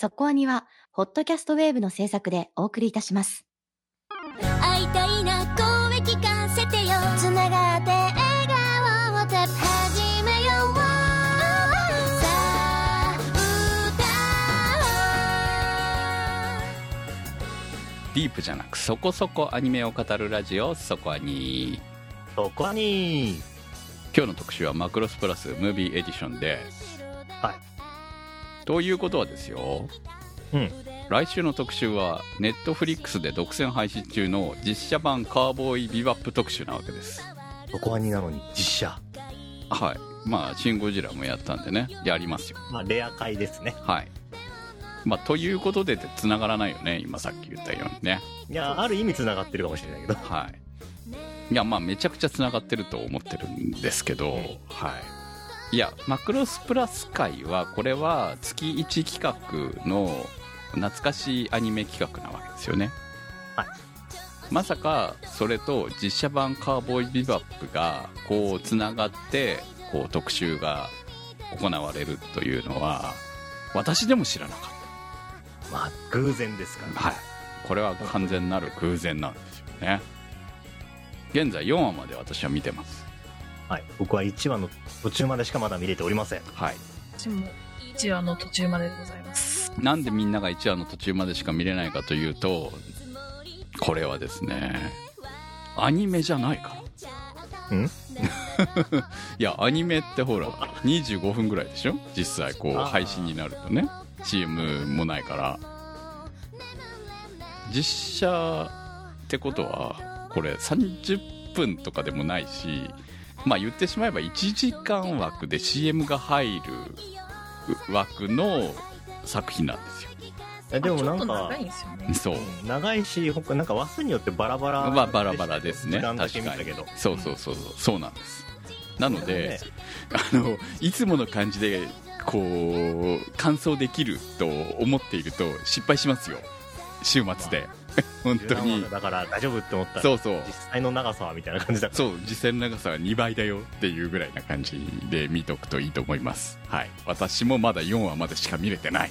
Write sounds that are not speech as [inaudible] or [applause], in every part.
そこアニは、ホットキャストウェーブの制作でお送りいたします。会いたいな声聞かせてよ。つながって笑顔をた始めよう。さあディープじゃなくそこそこアニメを語るラジオそこアニそこに。今日の特集はマクロスプラスムービーエディションではいということはですよ。うん。来週の特集はネットフリックスで独占配信中の実写版カーボーイビバップ特集なわけです。そこはになのに実写。はい。まあ「シン・ゴジラ」もやったんでね。やりますよまあレア回ですね。はい。まあということでって繋がらないよね。今さっき言ったようにね。いやある意味つながってるかもしれないけど。はい。いやまあめちゃくちゃ繋がってると思ってるんですけど、はいいやマクロスプラス会はこれは月1企画の懐かしいアニメ企画なわけですよね。はい。まさかそれと実写版カーボーイビバップがこうつながってこう特集が行われるというのは私でも知らなかっまあ偶然ですからたはい。これは完全なる偶然なんですよね。現在4話まで私は見てますはい。僕は1話の途中までしかまだ見れておりません。はい。私も1話の途中まででございます。なんでみんなが1話の途中までしか見れないかというとこれはですねアニメじゃないから。ん？[laughs] いやアニメってほら25分ぐらいでしょ？実際こうあー。配信になるとね。CM もないから。実写ってことはこれ30分とかでもないしまあ言ってしまえば1時間枠で CM が入る枠の作品なんですよ。えでもなんか長い。そう。うん長いしほかなんか話数によってバラバラまあバラバラですね。確かに。そうそうそうそう。そうなんです。なので、ね。あのいつもの感じでこう完走できると思っていると失敗しますよ。週末で [laughs] 本当に。だから大丈夫って思ったらそうそう。実際の長さはみたいな感じだから。そう実際の長さは2倍だよっていうぐらいな感じで見とくといいと思います。はい。私もまだ4話までしか見れてない。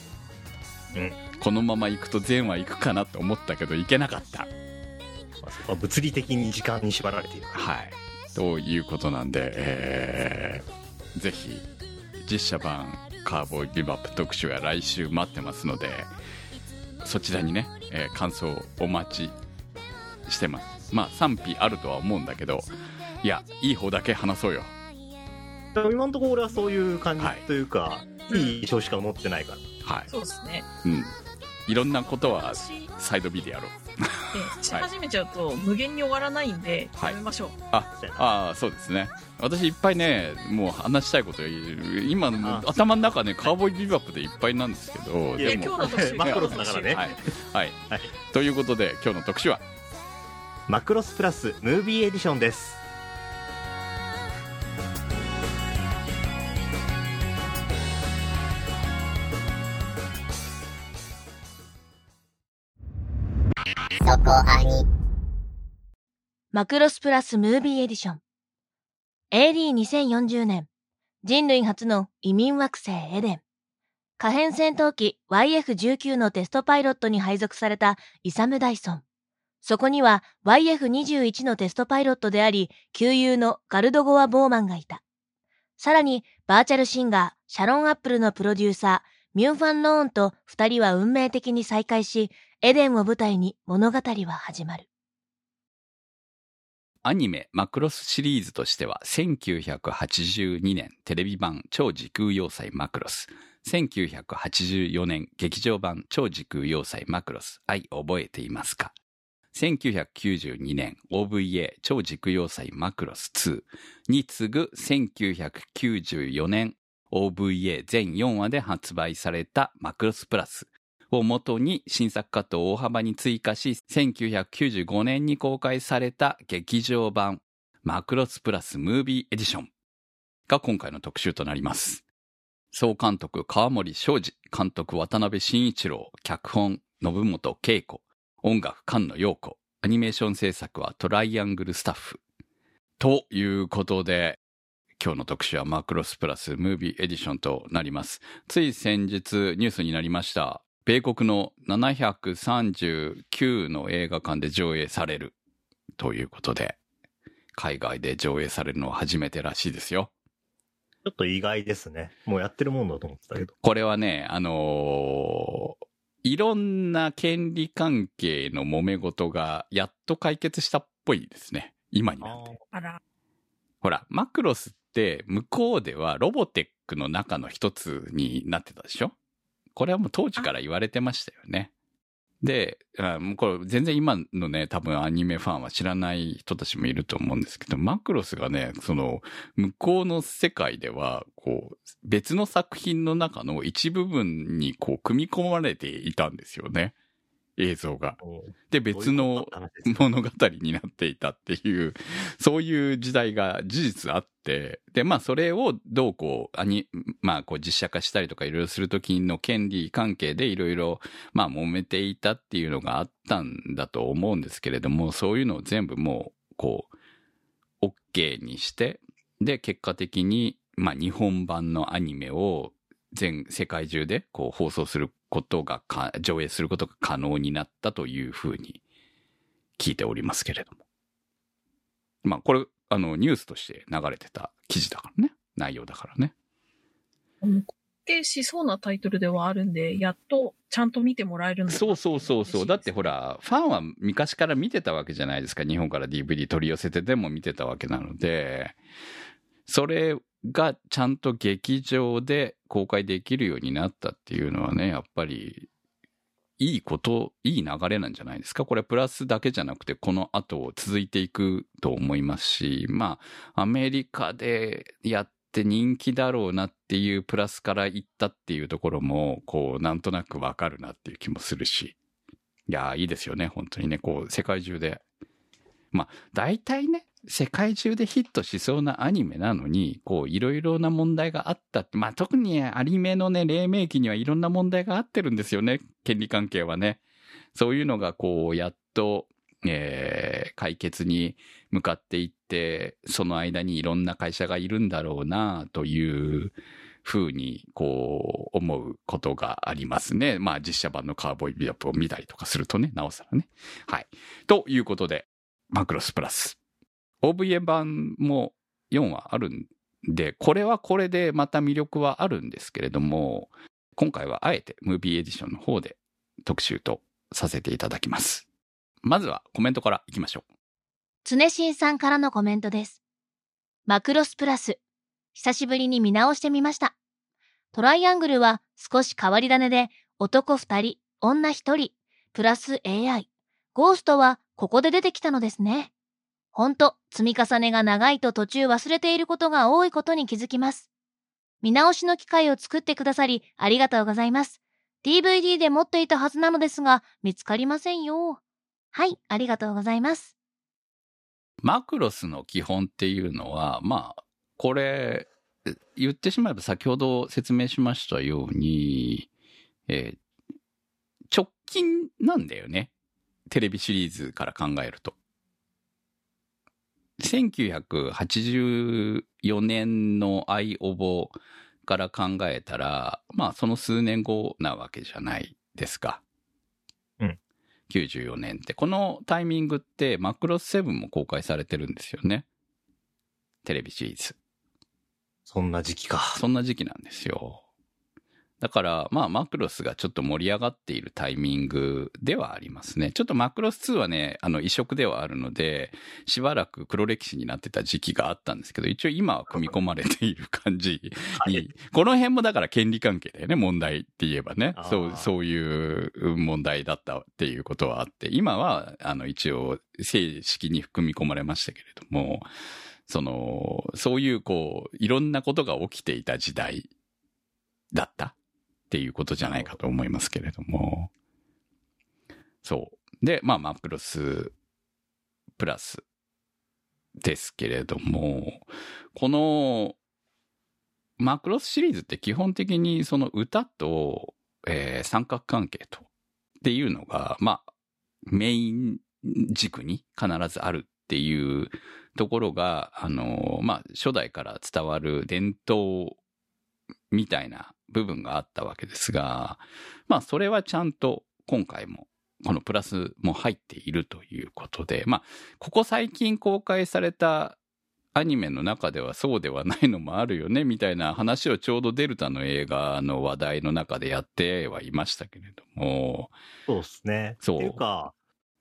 うん。このまま行くと全話行くかなと思ったけど行けなかった。まあそこは物理的に時間に縛られているはい。ということなんで、えーぜひ、実写版カーボーイビバップ特集は来週待ってますので、そちらにね、えー感想お待ちしてます。まあ、賛否あるとは思うんだけど、いや、いい方だけ話そうよ。でも今のところ俺はそういう感じはいというか、い、い印象しか持ってないからはい。そうですね。うん。いろんなことはサイド B でやろう。し始めちゃうと無限に終わらないんで、はい。やめましょう。あ、ああ、そうですね。私いっぱいね、もう話したいこと言う今の頭の中ね、カーボーイビバップでいっぱいなんですけど、でも今日の特集マクロスだからね。はい、はい。はい。ということで今日の特集は？マクロスプラスムービーエディションですマクロスプラス Movie Edition。AD2040 年。人類初の移民惑星エデン。可変戦闘機 YF19 のテストパイロットに配属されたイサム・ダイソン。そこには YF21 のテストパイロットであり、旧友のガルド・ゴア・ボーマンがいた。さらに、バーチャルシンガー、シャロン・アップルのプロデューサー、ミュン・ファン・ローンと二人は運命的に再会し、エデンを舞台に物語は始まる。アニメマクロスシリーズとしては1982年テレビ版超時空要塞マクロス。1984年劇場版超時空要塞マクロス。愛覚えていますか？1992年 OVA 超時空要塞マクロス2に次ぐ1994年 OVA 全4話で発売されたマクロスプラスを元に新作カットを大幅に追加し、1995年に公開された劇場版マクロスプラスムービーエディションが今回の特集となります。総監督川森昌司、監督渡辺慎一郎、脚本信本恵子、音楽菅野陽子、アニメーション制作はトライアングルスタッフ。ということで、今日の特集はマクロスプラスムービーエディションとなります。つい先日ニュースになりました。米国の739の映画館で上映されるということで、海外で上映されるのは初めてらしいですよ。ちょっと意外ですね。もうやってるもんだと思ってたけど。これはね、あのーいろんな権利関係の揉め事がやっと解決したっぽいですね。今になって。あら。ほら、マクロスって向こうではロボテックの中の一つになってたでしょ？これはもう当時から言われてましたよね。で、もうこれ全然今のね、多分アニメファンは知らない人たちもいると思うんですけど、マクロスがね、その、向こうの世界では、こう、別の作品の中の一部分にこう、組み込まれていたんですよね。映像が。で、別の物語になっていたっていう、そういう時代が事実あって、で、まあそれをどうこう、アニ、まあこう実写化したりとかいろいろするときの権利関係でいろいろ、まあ揉めていたっていうのがあったんだと思うんですけれども、そういうのを全部もう、こう、OK にして、で、結果的に、まあ日本版のアニメを全世界中でこう放送することがか、上映することが可能になったというふうに聞いておりますけれども。まあこれ、あの、ニュースとして流れてた記事だからね。内容だからね。でしそうなタイトルではあるんで、やっとちゃんと見てもらえるんだそうそうそうそう。だってほら、ファンは昔から見てたわけじゃないですか。日本から DVD 取り寄せてでも見てたわけなので、それがちゃんと劇場で公開できるようになったっていうのはね、やっぱり、いいこと、いい流れなんじゃないですか？これプラスだけじゃなくて、この後続いていくと思いますし、まあ、アメリカでやって人気だろうなっていうプラスからいったっていうところも、こう、なんとなくわかるなっていう気もするし。いや、いいですよね、本当にね、こう、世界中で。まあ、大体ね、世界中でヒットしそうなアニメなのに、こう、いろいろな問題があったって、まあ、特にアニメのね、黎明期にはいろんな問題があってるんですよね、権利関係はね。そういうのが、こう、やっと、えー解決に向かっていって、その間にいろんな会社がいるんだろうな、というふうに、こう、思うことがありますね。まあ、実写版のカーボーイビアップを見たりとかするとね、なおさらね。はい。ということで、マクロスプラス。OVA 版も4話あるんで、これはこれでまた魅力はあるんですけれども、今回はあえてムービーエディションの方で特集とさせていただきます。まずはコメントからいきましょう。常新さんからのコメントです。マクロスプラス。久しぶりに見直してみました。トライアングルは少し変わり種で、男二人、女一人、プラス AI。ゴーストはここで出てきたのですね。ほんと、積み重ねが長いと途中忘れていることが多いことに気づきます。見直しの機会を作ってくださり、ありがとうございます。DVD で持っていたはずなのですが、見つかりませんよ。はい、ありがとうございます。マクロスの基本っていうのは、まあ、これ、言ってしまえば先ほど説明しましたように、えー直近なんだよね。テレビシリーズから考えると。1984年のアイオボから考えたら、まあその数年後なわけじゃないですか。うん。94年って。このタイミングってマクロス7も公開されてるんですよね。テレビシリーズ。そんな時期か。そんな時期なんですよ。だから、まあ、マクロスがちょっと盛り上がっているタイミングではありますね。ちょっとマクロス2はね、あの、移植ではあるので、しばらく黒歴史になってた時期があったんですけど、一応今は組み込まれている感じに、はい。この辺もだから権利関係だよね、問題って言えばね。そう、そういう問題だったっていうことはあって、今は、あの、一応、正式に組み込まれましたけれども、その、そういうこう、いろんなことが起きていた時代だったっていうことじゃないかと思いますけれども。そう。で、まあ、マクロスプラスですけれども、この、マクロスシリーズって基本的にその歌と、えー三角関係と、っていうのが、まあ、メイン軸に必ずあるっていうところが、あの、まあ、初代から伝わる伝統みたいな部分があったわけですが、まあそれはちゃんと今回もこのプラスも入っているということで、まあここ最近公開されたアニメの中ではそうではないのもあるよねみたいな話をちょうどデルタの映画の話題の中でやってはいましたけれども、そうですね。そうっていうか、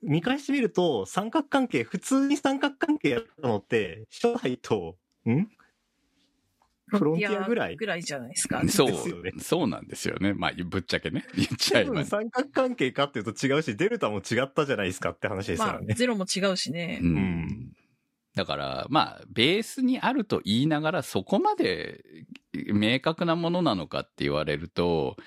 見返してみると、三角関係、普通に三角関係やったのって、初代と、んフロンティアぐらいぐらいじゃないですか。そうですよね、そうなんですよね。まあぶっちゃけね、[laughs] 言っちゃえばね。三角関係かっていうと違うし、デルタも違ったじゃないですかって話ですまあから、ね。ゼロも違うしね。うんんだから、まあ、ベースにあると言いながら、そこまで明確なものなのかって言われると、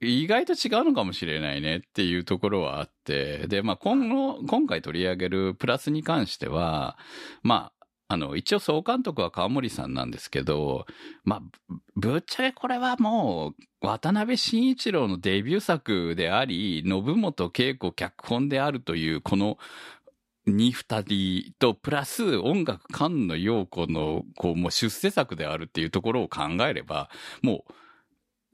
意外と違うのかもしれないねっていうところはあって、で、まあ、今後、今回取り上げるプラスに関しては、まあ、あの、一応総監督は川森さんなんですけど、まあ、ぶっちゃけこれはもう、渡辺慎一郎のデビュー作であり、信本恵子脚本であるという、この、に二人と、プラス音楽菅野陽子の、こう、もう出世作であるっていうところを考えれば、も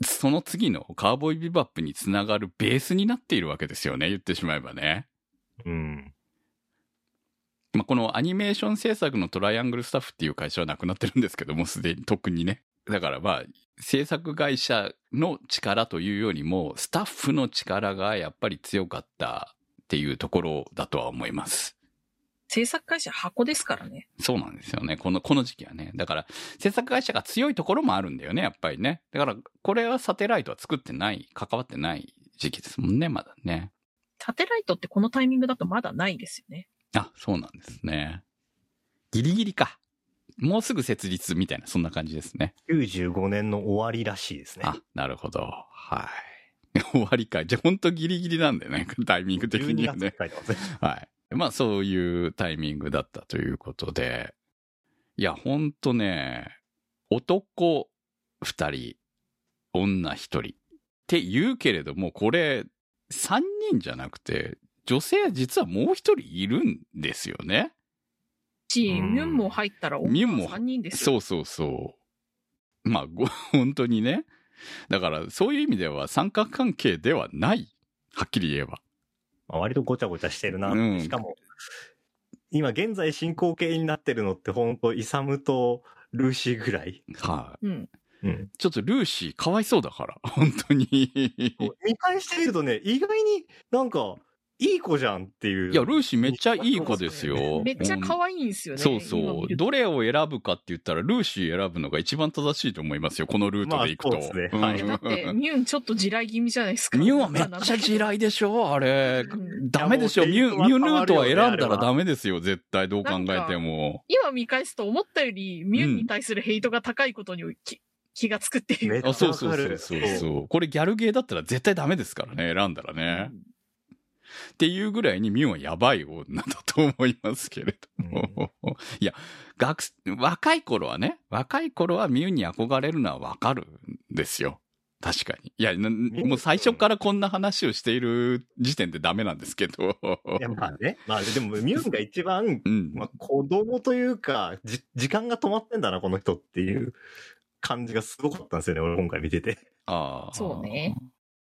う、その次のカーボーイビバップにつながるベースになっているわけですよね、言ってしまえばね。うん。まあ、このアニメーション制作のトライアングルスタッフっていう会社はなくなってるんですけども、すでに特にね。だからまあ、制作会社の力というよりも、スタッフの力がやっぱり強かったっていうところだとは思います。制作会社箱ですからね。そうなんですよね。この、この時期はね。だから、制作会社が強いところもあるんだよね、やっぱりね。だから、これはサテライトは作ってない、関わってない時期ですもんね、まだね。サテライトってこのタイミングだとまだないですよね。あ、そうなんですね。ギリギリか。もうすぐ設立みたいな、そんな感じですね。95年の終わりらしいですね。あ、なるほど。はい。[laughs] 終わりか。じゃあ、ほんとギリギリなんだよね、タイミング的に12はねいてますね。はい。まあ、そういうタイミングだったということで、いや、ほんとね、男二人、女一人って言うけれども、これ、三人じゃなくて、女性は実はもう一人いるんですよね。し、うんミュンも入ったらミュンも3人ですよ。そうそうそう。まあ、ご [laughs] 本当にね。だから、そういう意味では三角関係ではない。はっきり言えば。まあ、割とごちゃごちゃしてるなうんしかも、今現在進行形になってるのって本当イサムとルーシーぐらい。はい、うん。うん。ちょっとルーシーかわいそうだから。本当に。見返してみるとね、意外になんか、いい子じゃんっていう。いや、ルーシーめっちゃいい子ですよ。めっちゃ可愛いんですよね。そう今そう。どれを選ぶかって言ったら、ルーシー選ぶのが一番正しいと思いますよ。このルートで行くと。まあそうですねはいだって、ミュンちょっと地雷気味じゃないですか。ミュンはめっちゃ地雷でしょあれう。んダメでしょミュン、ミュンルートは選んだらダメですよ。絶対どう考えても。今見返すと思ったよりミュンに対するヘイトが高いことにき気がつくっていう。あ、そうそうそうそうそう。これギャルゲーだったら絶対ダメですからね。選んだらね。っていうぐらいにミュンはやばい女だと思いますけれども。いや、学生、若い頃はね、若い頃はミュンに憧れるのはわかるんですよ。確かに。いや、なもう最初からこんな話をしている時点でダメなんですけど。いや、まあね。まあでも、[laughs] ミュンが一番、うん。まあ、子供というか、じ、時間が止まってんだな、この人っていう感じがすごかったんですよね、俺今回見てて。ああ。そうね。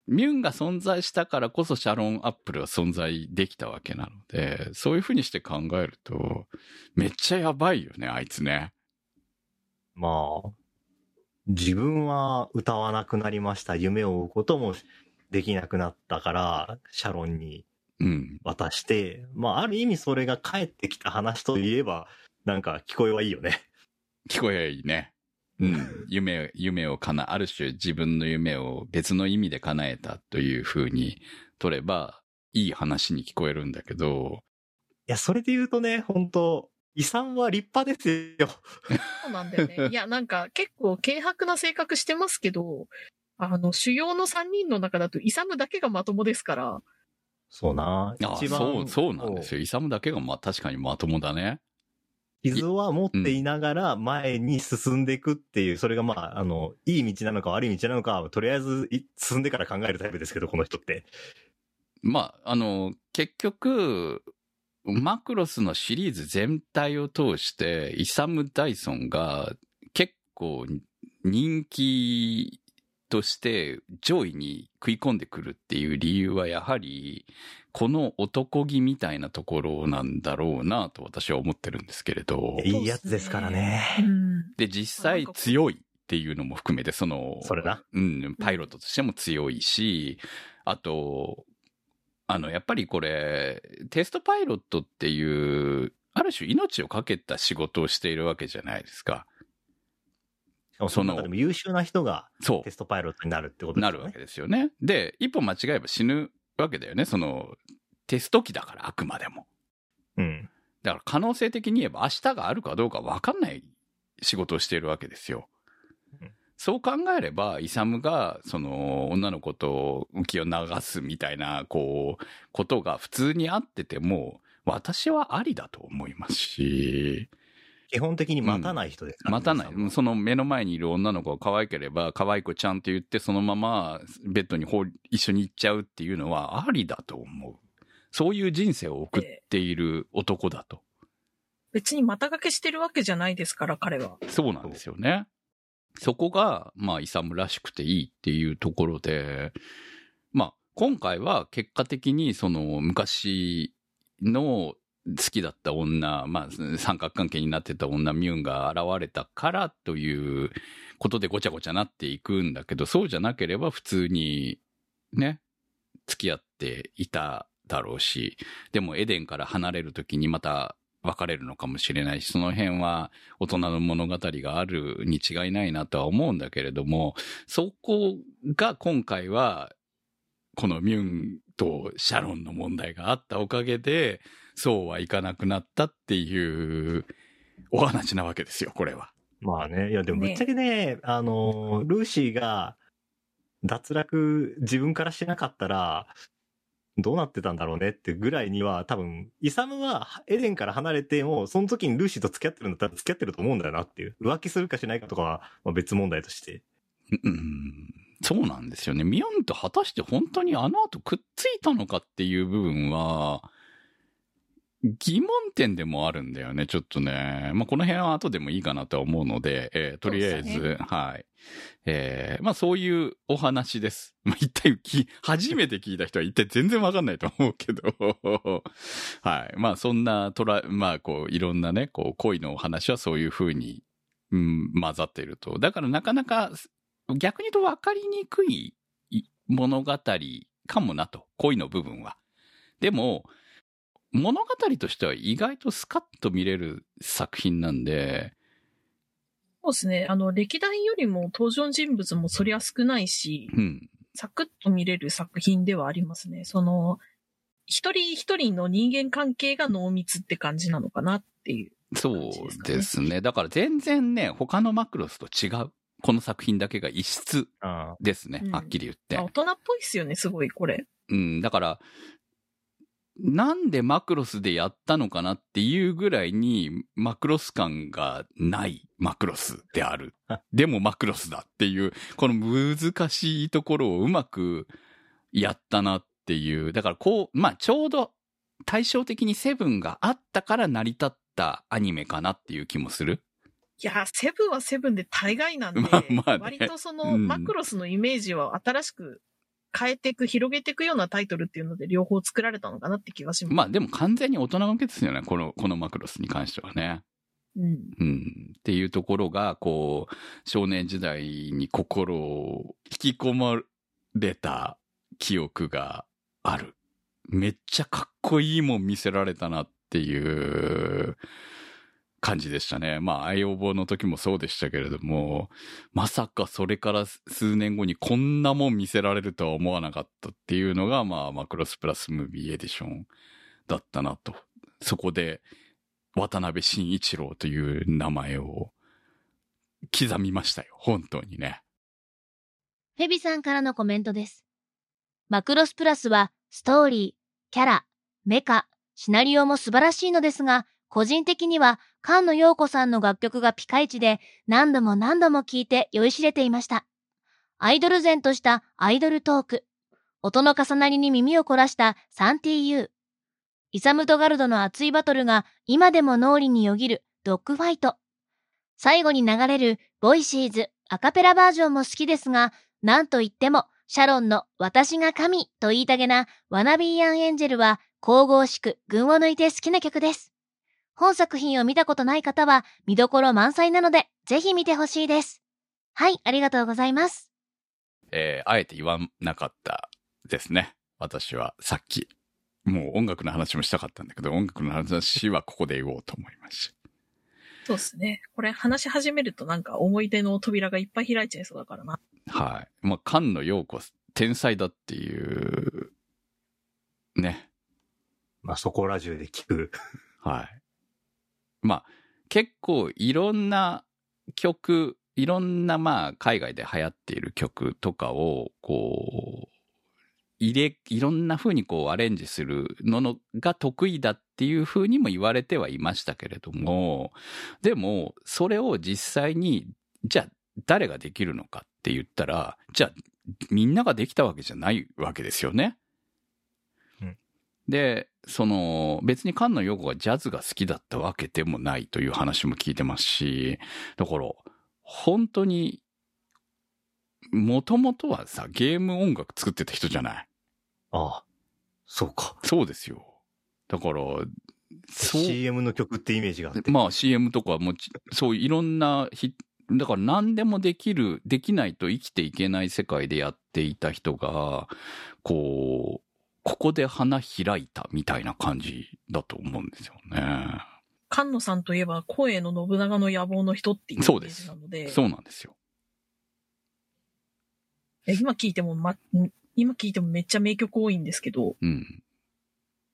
ミュンが存在したからこそシャロン・アップルは存在できたわけなので、そういうふうにして考えると、めっちゃやばいよね、あいつね。まあ、自分は歌わなくなりました。夢を追うこともできなくなったから、シャロンにうん。渡して、まあ、ある意味それが帰ってきた話といえば、なんか聞こえはいいよね。聞こえいいね。うん。夢、夢を叶、ある種自分の夢を別の意味で叶えたというふうに取れば、いい話に聞こえるんだけど、いや、それで言うとね、本当遺産は立派ですよ。そうなんだよね。[laughs] いや、なんか結構軽薄な性格してますけど、あの、主要の3人の中だとイサムだけがまともですから、そうな。あ一番そう、そうなんですよ。イサムだけがまあ確かにまともだね。傷は持っていながら前に進んでいくっていう、それがまあ、あの、いい道なのか悪い道なのかは、とりあえずい進んでから考えるタイプですけど、この人って。まあ、あの、結局、マクロスのシリーズ全体を通して、イサム・ダイソンが結構人気として上位に食い込んでくるっていう理由はやはり、この男気みたいなところなんだろうなと私は思ってるんですけれど。いいやつですからね。うん。で、実際強いっていうのも含めて、その、それな。うん、パイロットとしても強いし、あと、あの、やっぱりこれ、テストパイロットっていう、ある種命を懸けた仕事をしているわけじゃないですか。その中でも優秀な人がそテストパイロットになるってことう、ですよね。なるわけですよね。で、一歩間違えば死ぬわけだよね。その、テスト機だから、あくまでも。うん。だから可能性的に言えば明日があるかどうか分かんない仕事をしているわけですようん。そう考えれば、イサムが、その、女の子と浮きを流すみたいな、こう、ことが普通にあってても、私はありだと思いますし、基本的に待たない人ですからね待たない。その目の前にいる女の子が可愛ければ、可愛い子ちゃんって言って、そのままベッドに一緒に行っちゃうっていうのはありだと思う。そういう人生を送っている男だと。別に股掛けしてるわけじゃないですから、彼は。そうなんですよね。そこが、まあ、イサムらしくていいっていうところで、まあ、今回は結果的に、その、昔の好きだった女、まあ、三角関係になってた女、ミュンが現れたからということでごちゃごちゃなっていくんだけど、そうじゃなければ普通に、ね、付き合っていただろうし、でもエデンから離れるときにまた別れるのかもしれないし、その辺は大人の物語があるに違いないなとは思うんだけれども、そこが今回は、このミュンとシャロンの問題があったおかげで、そうはいかなくなったっていうお話なわけですよ、これは。まあね、いやでもぶっちゃけね、あの、ルーシーが脱落自分からしなかったら、どうなってたんだろうねってぐらいには多分、イサムはエデンから離れても、その時にルーシーと付き合ってるんだったら付き合ってると思うんだよなっていう。浮気するかしないかとかは、まあ、別問題として。うん、そうなんですよね。ミュンと果たして本当にあの後くっついたのかっていう部分は、疑問点でもあるんだよね、ちょっとね。まあ、この辺は後でもいいかなとは思うので、えーとりあえず、そうではい。えーまあ、そういうお話です。[laughs] まあ、一体き、初めて聞いた人は一体全然わかんないと思うけど、[laughs] はい。まあ、そんな、トラ、まあ、こう、いろんなね、こう、恋のお話はそういう風に、うん、混ざっていると。だからなかなか、逆に言うと分かりにくい物語かもなと。恋の部分は。でも、物語としては意外とスカッと見れる作品なんで、そうですね。あの、歴代よりも登場人物もそりゃ少ないし、うん。サクッと見れる作品ではありますね。その、一人一人の人間関係が濃密って感じなのかなっていう。そうですね。だから全然ね、他のマクロスと違う。この作品だけが異質あですね。うんはっきり言って。まあ大人っぽいっすよね、すごい、これ。うん、だから、なんでマクロスでやったのかなっていうぐらいにマクロス感がないマクロスである。[laughs] でもマクロスだっていう、この難しいところをうまくやったなっていう。だからこう、まあちょうど対照的にセブンがあったから成り立ったアニメかなっていう気もする。いや、セブンはセブンで大概なんで、[laughs] まあまあね割とその、うんマクロスのイメージを新しく変えていく、広げていくようなタイトルっていうので両方作られたのかなって気がします。まあでも完全に大人向けですよね。この、[laughs] このマクロスに関してはね。うん。うん、っていうところが、こう、少年時代に心を引き込まれた記憶がある。めっちゃかっこいいもん見せられたなっていう感じでしたね。まあ、愛用棒の時もそうでしたけれども、まさかそれから数年後にこんなもん見せられるとは思わなかったっていうのが、まあ、マクロスプラスムービーエディションだったなと。そこで、渡辺慎一郎という名前を刻みましたよ。本当にね。フェビさんからのコメントです。マクロスプラスはストーリー、キャラ、メカ、シナリオも素晴らしいのですが、個人的には菅野陽子さんの楽曲がピカイチで何度も何度も聴いて酔いしれていました。アイドル前としたアイドルトーク、音の重なりに耳を凝らしたサンティーユー、イサムとガルドの熱いバトルが今でも脳裏によぎるドッグファイト、最後に流れる VOICES アカペラバージョンも好きですが、なんといっても、シャロンの私が神と言いたげな Wanna Be an Angel は神々しく群を抜いて好きな曲です。本作品を見たことない方は見どころ満載なのでぜひ見てほしいです。はい、ありがとうございます。えーあえて言わなかったですね。私はさっき。もう音楽の話もしたかったんだけど、音楽の話はここで言おうと思いましそうですね。これ話し始めるとなんか思い出の扉がいっぱい開いちゃいそうだからな。た。はい。まあ、菅野陽子、天才だっていう、ね。まあそこら中で聞く。はい。まあ、結構いろんな曲、いろんなまあ海外で流行っている曲とかをこう、入れ、いろんな風にこうアレンジするののが得意だっていう風にも言われてはいましたけれども、でもそれを実際に、じゃあ誰ができるのかって言ったら、じゃあみんなができたわけじゃないわけですよね。で、その、別に菅野陽子がジャズが好きだったわけでもないという話も聞いてますし、だから、本当に、もともとはさ、ゲーム音楽作ってた人じゃない？ああ、そうか。そうですよ。だから、そう、CM の曲ってイメージがあって。まあ CM とかもち、そういろんなひ、だから何でもできる、できないと生きていけない世界でやっていた人が、こう、ここで花開いたみたいな感じだと思うんですよね。菅野さんといえば声の信長の野望の人っていうそうですジなので、そうなんですよ。え今聞いても、ま、ん今聞いてもめっちゃ名曲多いんですけど、うん。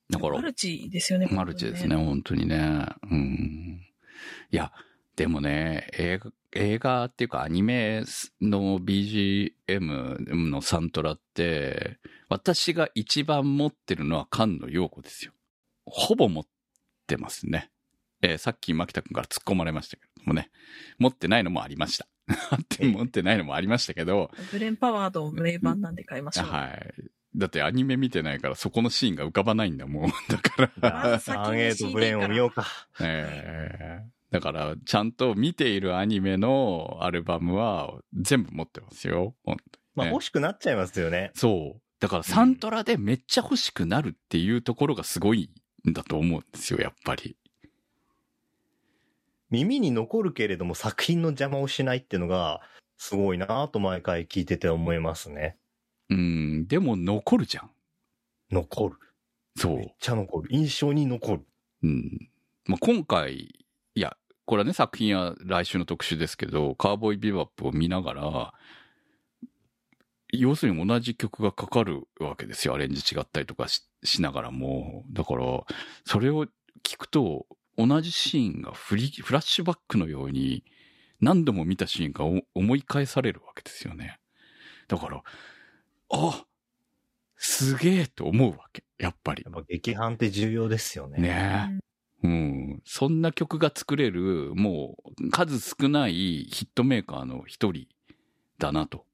だからマ、ルチですよね。マルチですね、本当にね。うん。いや、でもね、映画、映画っていうかアニメの BGM のサントラって、私が一番持ってるのは菅野陽子ですよ。ほぼ持ってますね。えーさっき牧田君から突っ込まれましたけどもね、持ってないのもありました。あって持ってないのもありましたけど、ブレンパワード名盤なんで買いましょう。はい。だってアニメ見てないからそこのシーンが浮かばないんだもん。だから。まず先にアンエイトブレーンを見ようか。ええだから、ちゃんと見ているアニメのアルバムは全部持ってますよ。ほんとまあね欲しくなっちゃいますよね。そう。だからサントラでめっちゃ欲しくなるっていうところがすごいんだと思うんですよ、やっぱり。耳に残るけれども作品の邪魔をしないっていうのが、すごいなと毎回聞いてて思いますね。うん、でも残るじゃん。残る。そうめっ。ちゃ残る。印象に残る。うん。まあ、今回、いや、これはね、作品は来週の特集ですけど、カーボーイビバップを見ながら、要するに同じ曲がかかるわけですよ。アレンジ違ったりとかししながらも。だから、それを聞くと、同じシーンがフリフラッシュバックのように、何度も見たシーンがお思い返されるわけですよね。だから、あすげえと思うわけ。やっぱりや。っぱ劇伴って重要ですよね。ねえ。うん。そんな曲が作れる、もう、数少ないヒットメーカーの一人だなと。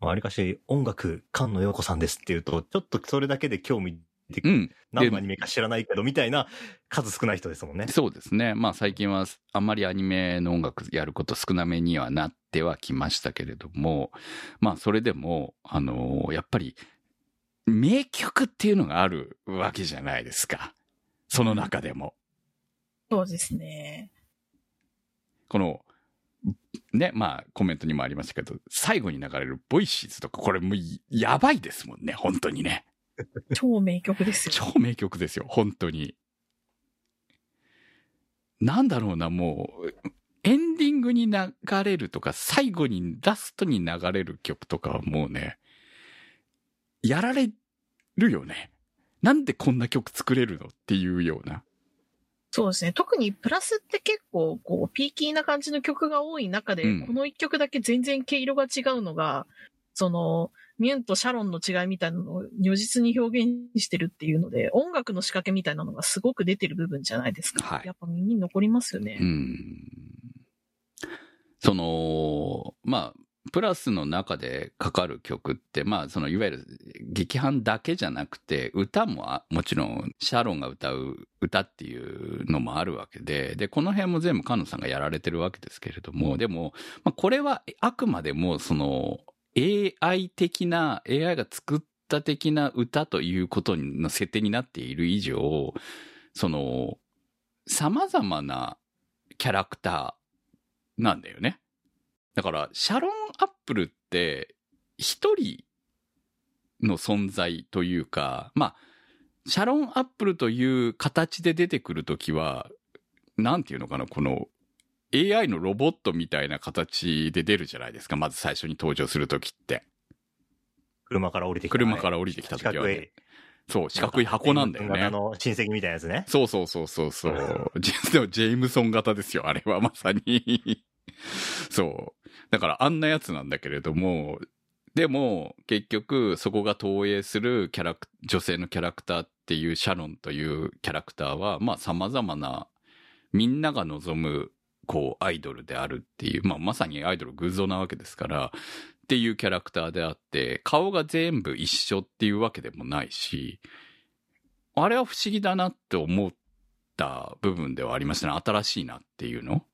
まあ、ありかし音楽、菅野陽子さんですっていうと、ちょっとそれだけで興味出て、うん。何のアニメか知らないけど、みたいな数少ない人ですもんね。そうですね。まあ最近はあんまりアニメの音楽やること少なめにはなってはきましたけれども、まあそれでも、あのやっぱり、名曲っていうのがあるわけじゃないですか。その中でも。そうですね。この、ね、まあコメントにもありましたけど、最後に流れる VOICES とか、これもうやばいですもんね、本当にね。超名曲ですよ。超名曲ですよ、本当に。なんだろうな、もう、エンディングに流れるとか、最後にラストに流れる曲とかはもうね、やられるよね。なんでこんな曲作れるのっていうような。そうですね。特にプラスって結構、こう、ピーキーな感じの曲が多い中で、うんこの一曲だけ全然毛色が違うのが、その、ミュンとシャロンの違いみたいなのを如実に表現してるっていうので、音楽の仕掛けみたいなのがすごく出てる部分じゃないですか。はいやっぱ耳に残りますよね。うん。その、まあ、プラスの中でかかる曲って、まあ、その、いわゆる劇伴だけじゃなくて、歌ももちろん、シャロンが歌う歌っていうのもあるわけで、で、この辺も全部カノさんがやられてるわけですけれども、でも、まあ、これはあくまでも、その、AI 的な、AI が作った的な歌ということの設定になっている以上、その、様々なキャラクターなんだよね。だから、シャロン・アップルって、一人の存在というか、まあ、シャロン・アップルという形で出てくるときは、なんていうのかな、この、AI のロボットみたいな形で出るじゃないですか。まず最初に登場するときって。車から降りてきた、車から降りてきた時はねそう、四角い箱なんだよね型。の親戚みたいなやつね。そうそうそうそうそう。ジ [laughs] でもジェームソン型ですよ、あれはまさに。そう。だからあんなやつなんだけれども、でも結局そこが投影するキャラク、女性のキャラクターっていうシャロンというキャラクターは、まあ様々な、みんなが望む、こう、アイドルであるっていう、まあまさにアイドル偶像なわけですから、っていうキャラクターであって、顔が全部一緒っていうわけでもないし、あれは不思議だなって思った部分ではありましたね。新しいなっていうの。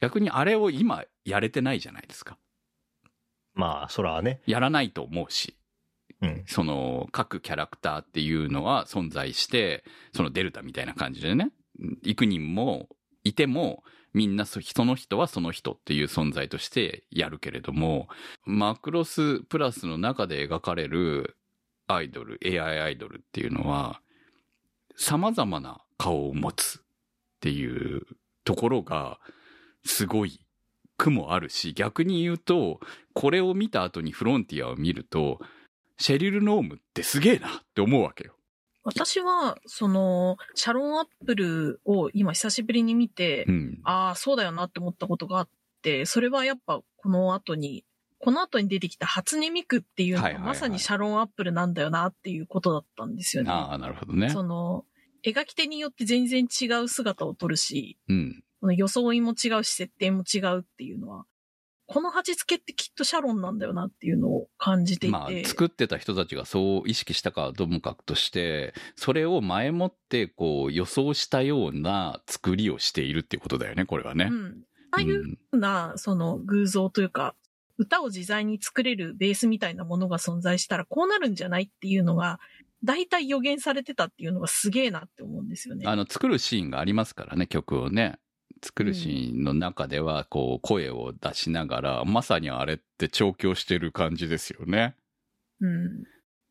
逆にあれを今やれてないじゃないですか。まあ、そらね。やらないと思うし、うん。その各キャラクターっていうのは存在して、そのデルタみたいな感じでね、幾人もいても、みんなそその人はその人っていう存在としてやるけれども、マクロスプラスの中で描かれるアイドル、AI アイドルっていうのは、様々な顔を持つっていうところが、すごい苦もあるし、逆に言うと、これを見た後にフロンティアを見ると、シェリル・ノームってすげえなって思うわけよ。私は、その、シャロンアップルを今久しぶりに見て、うん。ああ、そうだよなって思ったことがあって、それはやっぱこの後に、この後に出てきた初音ミクっていうのはまさにシャロンアップルなんだよなっていうことだったんですよね。ああ、なるほどね。その、描き手によって全然違う姿を取るし、うん。装いも違うし、設定も違うっていうのは、この味付けってきっとシャロンなんだよなっていうのを感じていて。まあ、作ってた人たちがそう意識したかはともかくとして、それを前もってこう予想したような作りをしているっていうことだよね、これはね。うん。ああいうふうな、その偶像というか、歌を自在に作れるベースみたいなものが存在したらこうなるんじゃないっていうのが、大体予言されてたっていうのがすげえなって思うんですよね。あの、作るシーンがありますからね、曲をね。作るシーンの中では、こう、声を出しながら、まさにあれって調教してる感じですよね。うん。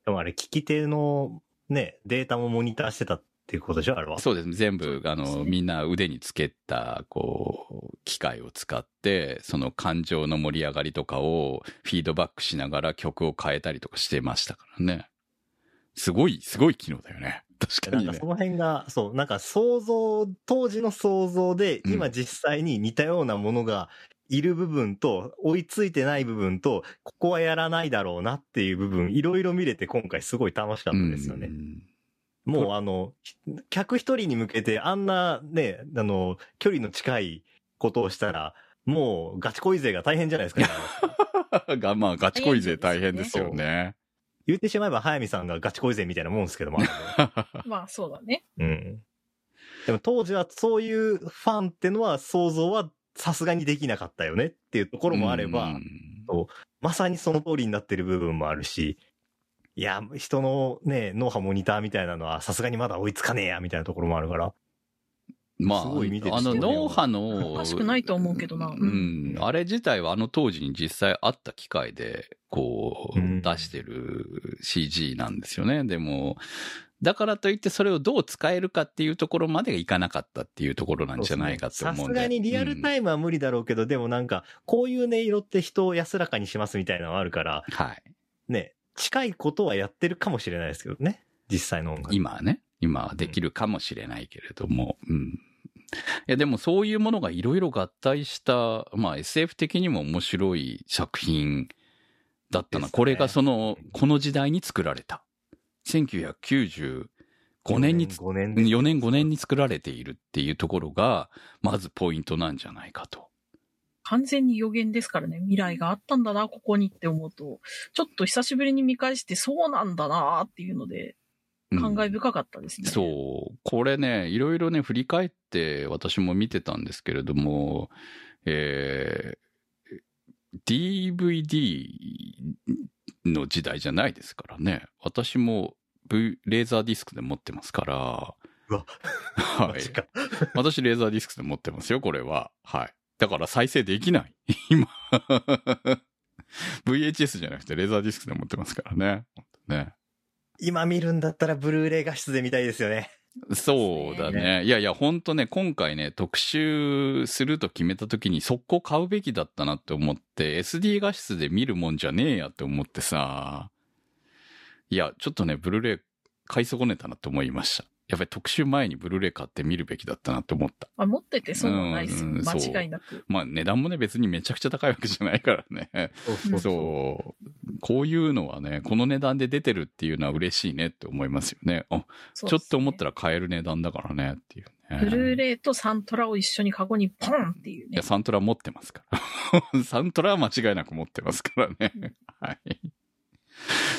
でもあれ、聞き手のね、データもモニターしてたっていうことでしょあれは。そうですね。全部、あの、みんな腕につけた、こう、機械を使って、その感情の盛り上がりとかをフィードバックしながら曲を変えたりとかしてましたからね。すごい、すごい機能だよね。確かにねなんかそ。の辺が、そう、なんか想像、当時の想像で、うん今実際に似たようなものがいる部分と、追いついてない部分と、ここはやらないだろうなっていう部分、いろいろ見れて今回すごい楽しかったですよね。うんもうあの、客一人に向けてあんなね、あの、距離の近いことをしたら、もうガチ恋勢が大変じゃないですか。[laughs] が、まあ、ガチ恋勢大変ですよね。言ってしまえば早見さんがガチ恋勢みたいなもんですけども。[laughs] まあそうだね。うん。でも当時はそういうファンってのは想像はさすがにできなかったよねっていうところもあれば、うんまさにその通りになってる部分もあるし、いや、人のね、脳波モニターみたいなのはさすがにまだ追いつかねえやみたいなところもあるから。まあ、すごい見ててあの、脳波の、おかしくないと思うけどな。ううんん、あれ自体はあの当時に実際あった機械で、こう、うん出してる CG なんですよね。でも、だからといってそれをどう使えるかっていうところまでいかなかったっていうところなんじゃないかと思うんで。さすがにリアルタイムは無理だろうけど、でもなんか、こういう音色って人を安らかにしますみたいなのはあるから、うんはい。ね、近いことはやってるかもしれないですけどね。実際の音楽。今はね、今はできるかもしれないけれども、うん。いや、でもそういうものがいろいろ合体した、まあ SF 的にも面白い作品だったな。ねこれがその、この時代に作られた。1995年につ、5年で4年5年に作られているっていうところが、まずポイントなんじゃないかと。完全に予言ですからね。未来があったんだな、ここにって思うと、ちょっと久しぶりに見返してそうなんだなっていうので、感慨深かったですね。うん、そう。これね、いろいろね、振り返って私も見てたんですけれども、えー、DVD の時代じゃないですからね。私も、v、レーザーディスクで持ってますから。うわ。はい。私レーザーディスクで持ってますよ、これは。はい。だから再生できない。今。[laughs] VHS じゃなくてレーザーディスクで持ってますからね。ね。今見るんだったらブルーレイ画質で見たいですよね。そうだね。いやいや、ほんとね、今回ね、特集すると決めた時に速攻買うべきだったなって思って、SD 画質で見るもんじゃねえやって思ってさ。いや、ちょっとね、ブルーレイ買い損ねたなって思いました。やっぱり特集前にブルーレイ買って見るべきだったなって思った。あ持ってて損はないですよ。うんそう間違いなく。まあ値段もね別にめちゃくちゃ高いわけじゃないからね。そうそう。こういうのはね、この値段で出てるっていうのは嬉しいねって思いますよね。あ、そうちょっと思ったら。ら買える値段だからねっていうね。ブルーレイとサントラを一緒にカゴにポンっていうねいや、。サントラ持ってますから。[laughs] サントラは間違いなく持ってますからね。はい。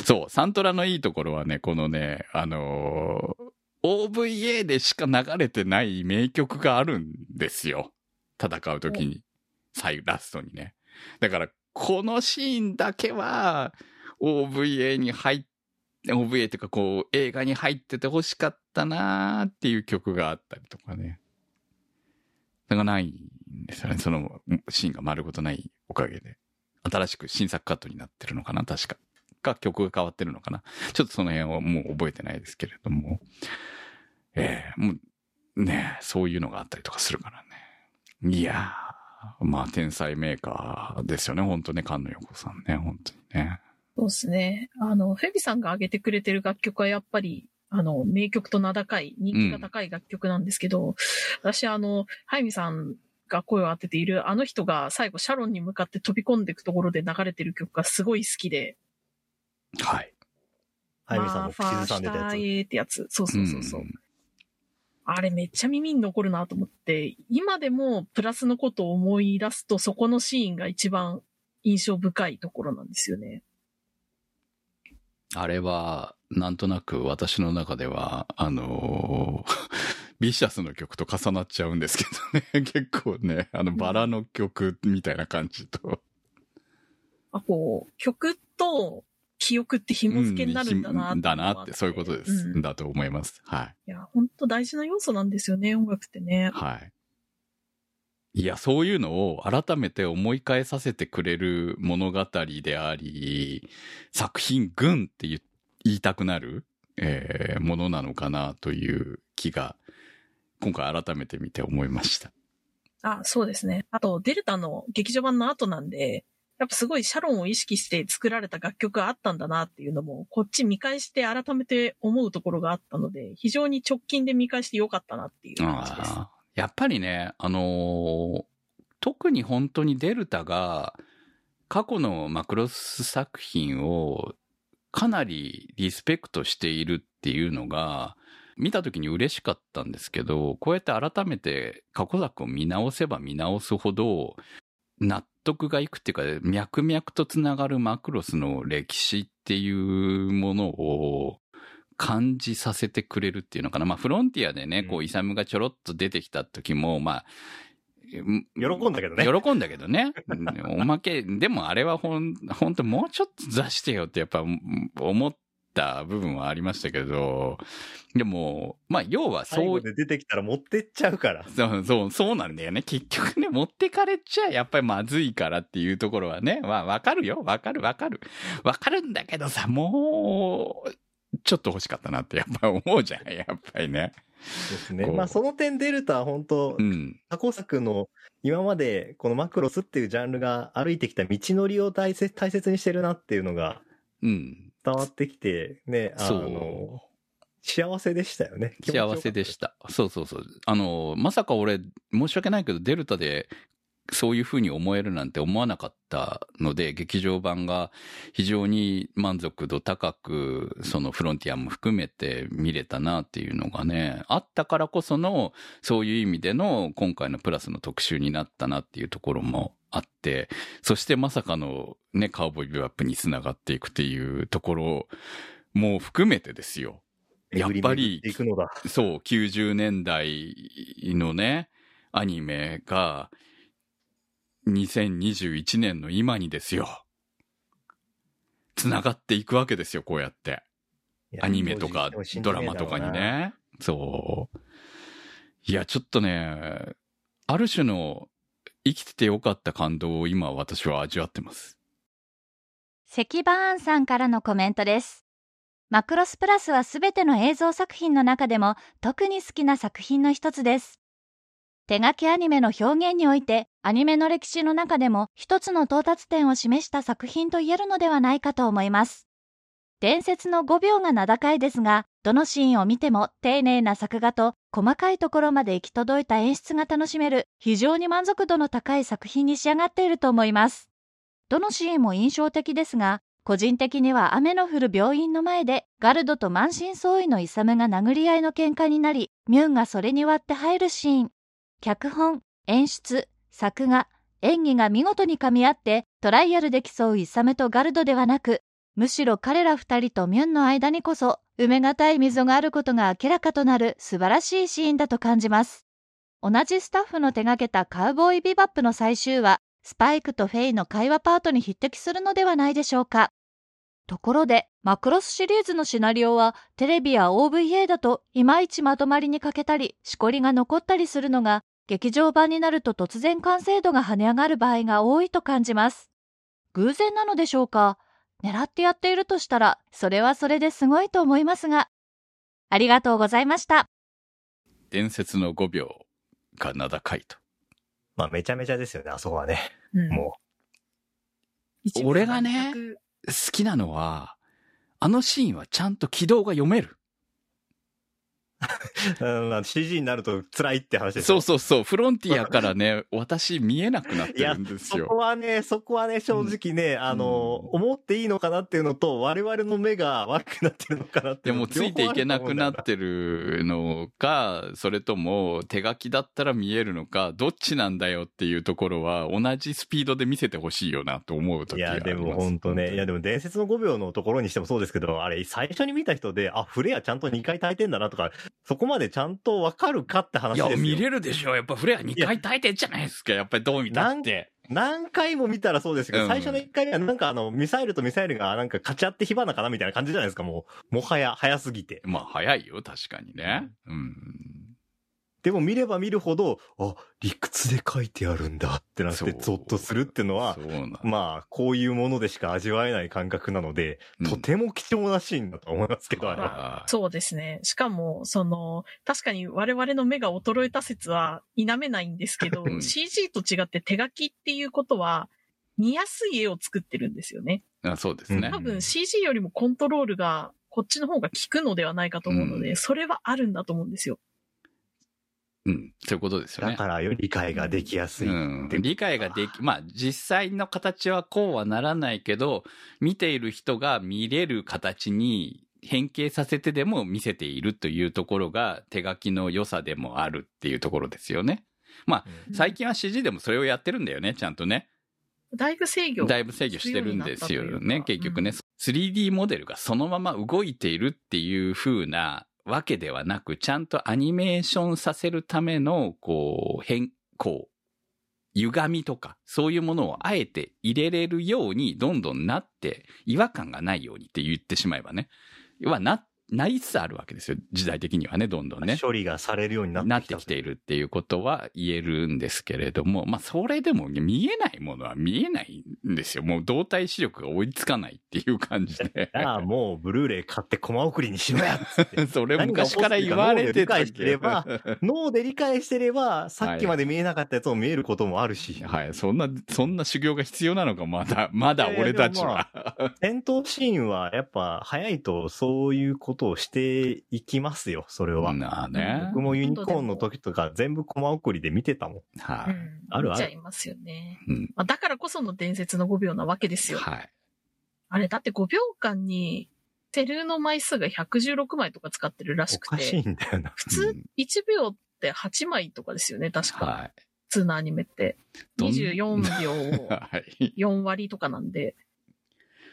そう、サントラのいいところはね、このね、あのー OVA でしか流れてない名曲があるんですよ。戦う時に。最後、ラストにね。だから、このシーンだけは、OVA に入っ OVA っていうかこう映画に入ってて欲しかったなーっていう曲があったりとかね。それがないんですよね。そのシーンが丸ごとないおかげで。新しく新作カットになってるのかな確か。か曲が変わってるのかなちょっとその辺はもう覚えてないですけれども。ええもう、ねそういうのがあったりとかするからね。いやー、まあ天才メーカーですよね。本当ね、菅野横さんね。本当にね。そうですね。あの、フェビさんが挙げてくれてる楽曲はやっぱり、あの、名曲と名高い、人気が高い楽曲なんですけど、私、あの、ハイミさんが声を当てている、あの人が最後、シャロンに向かって飛び込んでいくところで流れてる曲がすごい好きで、はい。ハイミさんも口ずさんでたやつ。マーってやつ。そうそうそうそう。んあれめっちゃ耳に残るなと思って、今でもプラスのことを思い出すと、そこのシーンが一番印象深いところなんですよね。あれは、なんとなく私の中では、あのー [laughs] ビシャスの曲と重なっちゃうんですけどね。[laughs] 結構ね、あの、バラの曲みたいな感じと。あ、こう、曲と記憶って紐付けになるんだなうんだなって、そういうことです。うんだと思います。はい。いや、本当大事な要素なんですよね、音楽ってね。はい。いや、そういうのを改めて思い返させてくれる物語であり、作品群って言言いたくなる、えーものなのかなという気が、今回改めて見て思いました。あ、そうですね。あと、デルタの劇場版の後なんで、やっぱすごいシャロンを意識して作られた楽曲があったんだなっていうのも、こっち見返して改めて思うところがあったので、非常に直近で見返してよかったなっていう感じです。やっぱりね、あのー特に本当にデルタが過去のマクロス作品をかなりリスペクトしているっていうのが見た時に嬉しかったんですけど、こうやって改めて過去作を見直せば見直すほど納得がいくっていうか、脈々とつながるマクロスの歴史っていうものを感じさせてくれるっていうのかな。まあ、フロンティアでね、こう、うんイサムがちょろっと出てきた時も、まあ、うん喜んだけどね。喜んだけどね。[laughs] うんおまけ、でもあれはほん、ほんともうちょっと出してよってやっぱうん思った部分はありましたけど、でも、まあ、要はそう最後、で出てきたら持ってっちゃうから。そう、そう、そうなんだよね。結局ね、持ってかれちゃやっぱりまずいからっていうところはね、まあわかるよ。わかるわかる。わかるんだけどさ、もう、ちょっと欲しかったなってやっぱ思うじゃん。やっぱりね。ですね。まあその点デルタは本当うん。過去作の今までこのマクロスっていうジャンルが歩いてきた道のりを大切大切にしてるなっていうのがうん。伝わってきて、ね、あその、幸せでしたよね。幸せでした。そうそうそう。あの、まさか俺、申し訳ないけど、デルタで、そういう風に思えるなんて思わなかったので、劇場版が非常に満足度高く、そのフロンティアも含めて見れたなっていうのがね、あったからこその、そういう意味での今回のプラスの特集になったなっていうところもあって、そしてまさかのね、カウボーイビバップにつながっていくっていうところも含めてですよ。やっぱり。そう、90年代のね、アニメが、2021年の今にですよ。繋がっていくわけですよ、こうやって。アニメとかドラマとかに。ね。そう。いや、ちょっとね、ある種の生きててよかった感動を今私は味わってます。関バーンさんからのコメントです。マクロスプラスはすべての映像作品の中でも特に好きな作品の一つです。手書きアニメの表現において、アニメの歴史の中でも一つの到達点を示した作品と言えるのではないかと思います。伝説の5秒が名高いですが、どのシーンを見ても丁寧な作画と細かいところまで行き届いた演出が楽しめる非常に満足度の高い作品に仕上がっていると思います。どのシーンも印象的ですが、個人的には雨の降る病院の前でガルドと満身創痍のイサムが殴り合いの喧嘩になり、ミュンがそれに割って入るシーン。脚本、演出、作画、演技が見事に噛み合ってトライアルで競うイサムとガルドではなく、むしろ彼ら二人とミュンの間にこそ埋めがたい溝があることが明らかとなる素晴らしいシーンだと感じます。同じスタッフの手掛けたカウボーイビバップの最終話、スパイクとフェイの会話パートに匹敵するのではないでしょうか。ところで、マクロスシリーズのシナリオはテレビや OVA だといまいちまとまりに欠けたり、しこりが残ったりするのが、劇場版になると突然完成度が跳ね上がる場合が多いと感じます。偶然なのでしょうか？狙ってやっているとしたら、それはそれですごいと思いますが。ありがとうございました。伝説の5秒が名高いと。まあ、めちゃめちゃですよね、あそこはね。うんも一部俺がね好きなのは、あのシーンはちゃんと軌道が読める。[laughs] CG になると辛いって話ですよそうそうそう。フロンティアからね、私見えなくなってるんですそこよ。はね、そこはね、正直ね、あの、うん思っていいのかなっていうのと、我々の目が悪くなってるのかなっていうのでもついていけなくなっる。てるのか、それとも手書きだったら見えるのか、どっちなんだよっていうところは同じスピードで見せてほしいよなと思うい時があや。でも本当ね、いや、でも伝説の5秒のところにしてもそうですけど、あれ、最初に見た人で、あ、フレアちゃんと2回炊いてんだなとか、そこまでちゃんとわかるかって話いや、ですよ。見れるでしょ。やっぱフレア2回耐えてんじゃないですか。やっぱりどう見たって。何回も見たらそうですけど、うん最初の1回目はなんかあの、ミサイルとミサイルがなんか勝ち合って火花かなみたいな感じじゃないですか、もう。もはや、早すぎて。まあ、早いよ、確かにね。うん。でも見れば見るほど、あ、理屈で書いてあるんだってなって、ゾッとするっていうのはまあ、こういうものでしか味わえない感覚なので、うんとても貴重なシーンだと思いますけど、あれは。はそうですね。しかも、その、確かに我々の目が衰えた説は否めないんですけど、うん CG と違って手書きっていうことは、見やすい絵を作ってるんですよね。あそうですね。多分 CG よりもコントロールが、こっちの方が効くのではないかと思うので、うんそれはあるんだと思うんですよ。うん。そういうことですよね。だから理解ができやすい。うん、理解ができ、まあ実際の形はこうはならないけど、見ている人が見れる形に変形させてでも見せているというところが手書きの良さでもあるっていうところですよね。まあうん最近は CG でもそれをやってるんだよね、ちゃんとね。だいぶ制御。だいぶ制御してるんですよね、結局ね。3D モデルがそのまま動いているっていう風なわけではなく、ちゃんとアニメーションさせるための、こう、変、こう、歪みとか、そういうものをあえて入れれるようにどんどんなって、違和感がないようにって言ってしまえばね。はな、なりつつあるわけですよ。時代的にはね、どんどんね。処理がされるようになってきてきているっていうことは言えるんですけれども、まあそれでも見えないものは見えないんですよ。もう動体視力が追いつかないっていう感じで。[laughs] ああ、もうブルーレイ買ってコマ送りにしろやっつって。[laughs] それ昔から言われてたけど。[laughs] 脳で理解してれば、さっきまで見えなかったやつも見えることもあるし。はい、そんな、そんな修行が必要なのか、まだ、まだ俺たちは。戦闘シーンはやっぱ早いとそういうことをしていきますよ、それは。なあね。僕もユニコーンの時とか全部コマ送りで見てたもん。はい。うん。あるある見ちゃいますよね。うん。まあ、だからこその伝説の5秒なわけですよ。はい。あれ、だって5秒間に、セルの枚数が116枚とか使ってるらしくおかしいて、んだよな。普通1秒って8枚とかですよね、確か。はい。通のアニメって。どん24秒を [laughs] はい。4割とかなんで、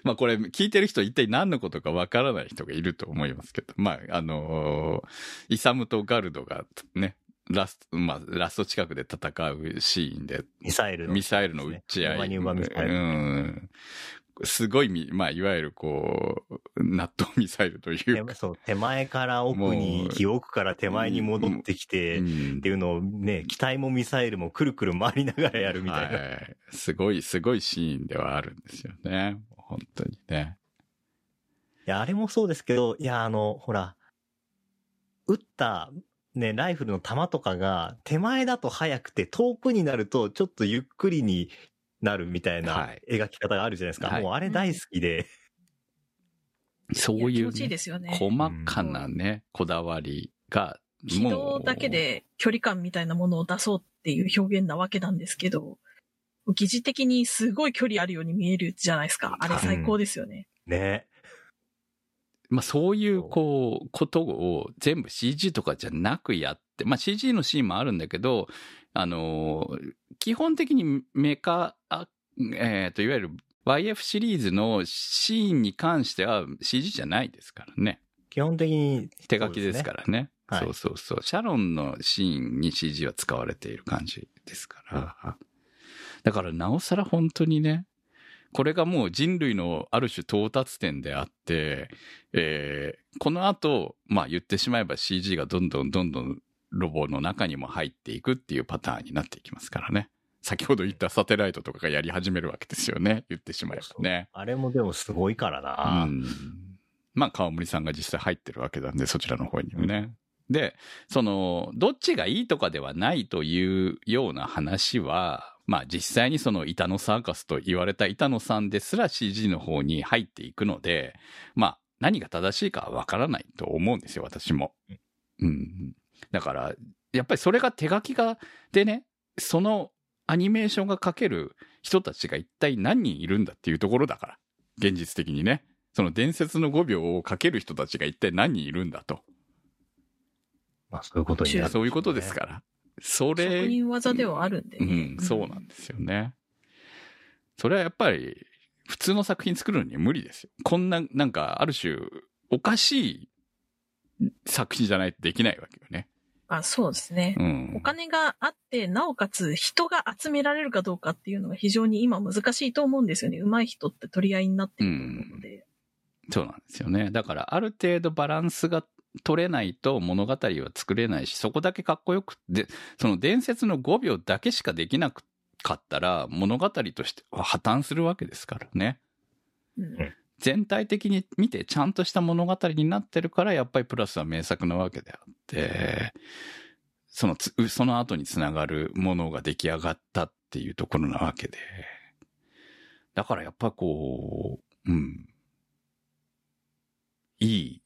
まあこれ聞いてる人一体何のことかわからない人がいると思いますけど、まああのーイサムとガルドがね、ラスト、まあラスト近くで戦うシーンで、ミサイルの。ミサイルの打ち合い。ウマニウマミサイル。うん。すごいみ、まあいわゆるこう、納豆ミサイルというか、手そう、手前から奥もにう、記憶から手前に戻ってきて、うんっていうのをね、機体もミサイルもくるくる回りながらやるみたいな。はい。すごい、すごいシーンではあるんですよね。本当にね。いや、あれもそうですけど、いや、あの、ほら、撃った、ね、ライフルの弾とかが、手前だと速くて、遠くになると、ちょっとゆっくりになるみたいはない描き方があるじゃないですか。はいもうあれ大好きで、そういう、ね。細かなね、こだわりが、軌道だけで距離感みたいなものを出そうっていう表現なわけなんですけど、疑似的にすごい距離あるように見えるじゃないですか。あれ最高ですよね。ね。まあそういう、こう、ことを全部 CG とかじゃなくやって、まあ CG のシーンもあるんだけど、あのー基本的にメカ、あえっ、と、いわゆる YF シリーズのシーンに関しては CG じゃないですからね。基本的に、手書きですからね。はいそうそうそう。シャロンのシーンに CG は使われている感じですから。だからなおさら本当にね、これがもう人類のある種到達点であって、えーこの後、まあ言ってしまえば CG がどんどんどんどんロボの中にも入っていくっていうパターンになっていきますからね。先ほど言ったサテライトとかがやり始めるわけですよね。言ってしまえばね。あれもでもすごいからな。うん。まあ、川森さんが実際入ってるわけなんで、そちらの方にもね。で、その、どっちがいいとかではないというような話は、まあ実際にその板野サーカスと言われた板野さんですら CG の方に入っていくので、まあ何が正しいかはわからないと思うんですよ、私も。うん。だから、やっぱりそれが手書きが、でね、そのアニメーションが描ける人たちが一体何人いるんだっていうところだから。現実的にね。その伝説の5秒をかける人たちが一体何人いるんだと。まあそういうことになる、そういうことですから。そ職れ、人技ではあるんでうね。ん、そうなんですよね。それはやっぱり、普通の作品作るのには無理ですよ。こんな、なんか、ある種、おかしい作品じゃないとできないわけよね。あ、そうですね。うん。お金があって、なおかつ人が集められるかどうかっていうのが非常に今難しいと思うんですよね。上手い人って取り合いになってくると思うので。そうなんですよね。だから、ある程度バランスが取れないと物語は作れないし、そこだけかっこよくで、その伝説の5秒だけしかできなかったら、物語としては破綻するわけですからね。うん全体的に見てちゃんとした物語になってるから、やっぱりプラスは名作なわけであって、そのつ、その後につながるものが出来上がったっていうところなわけで。だからやっぱこう、うん。いい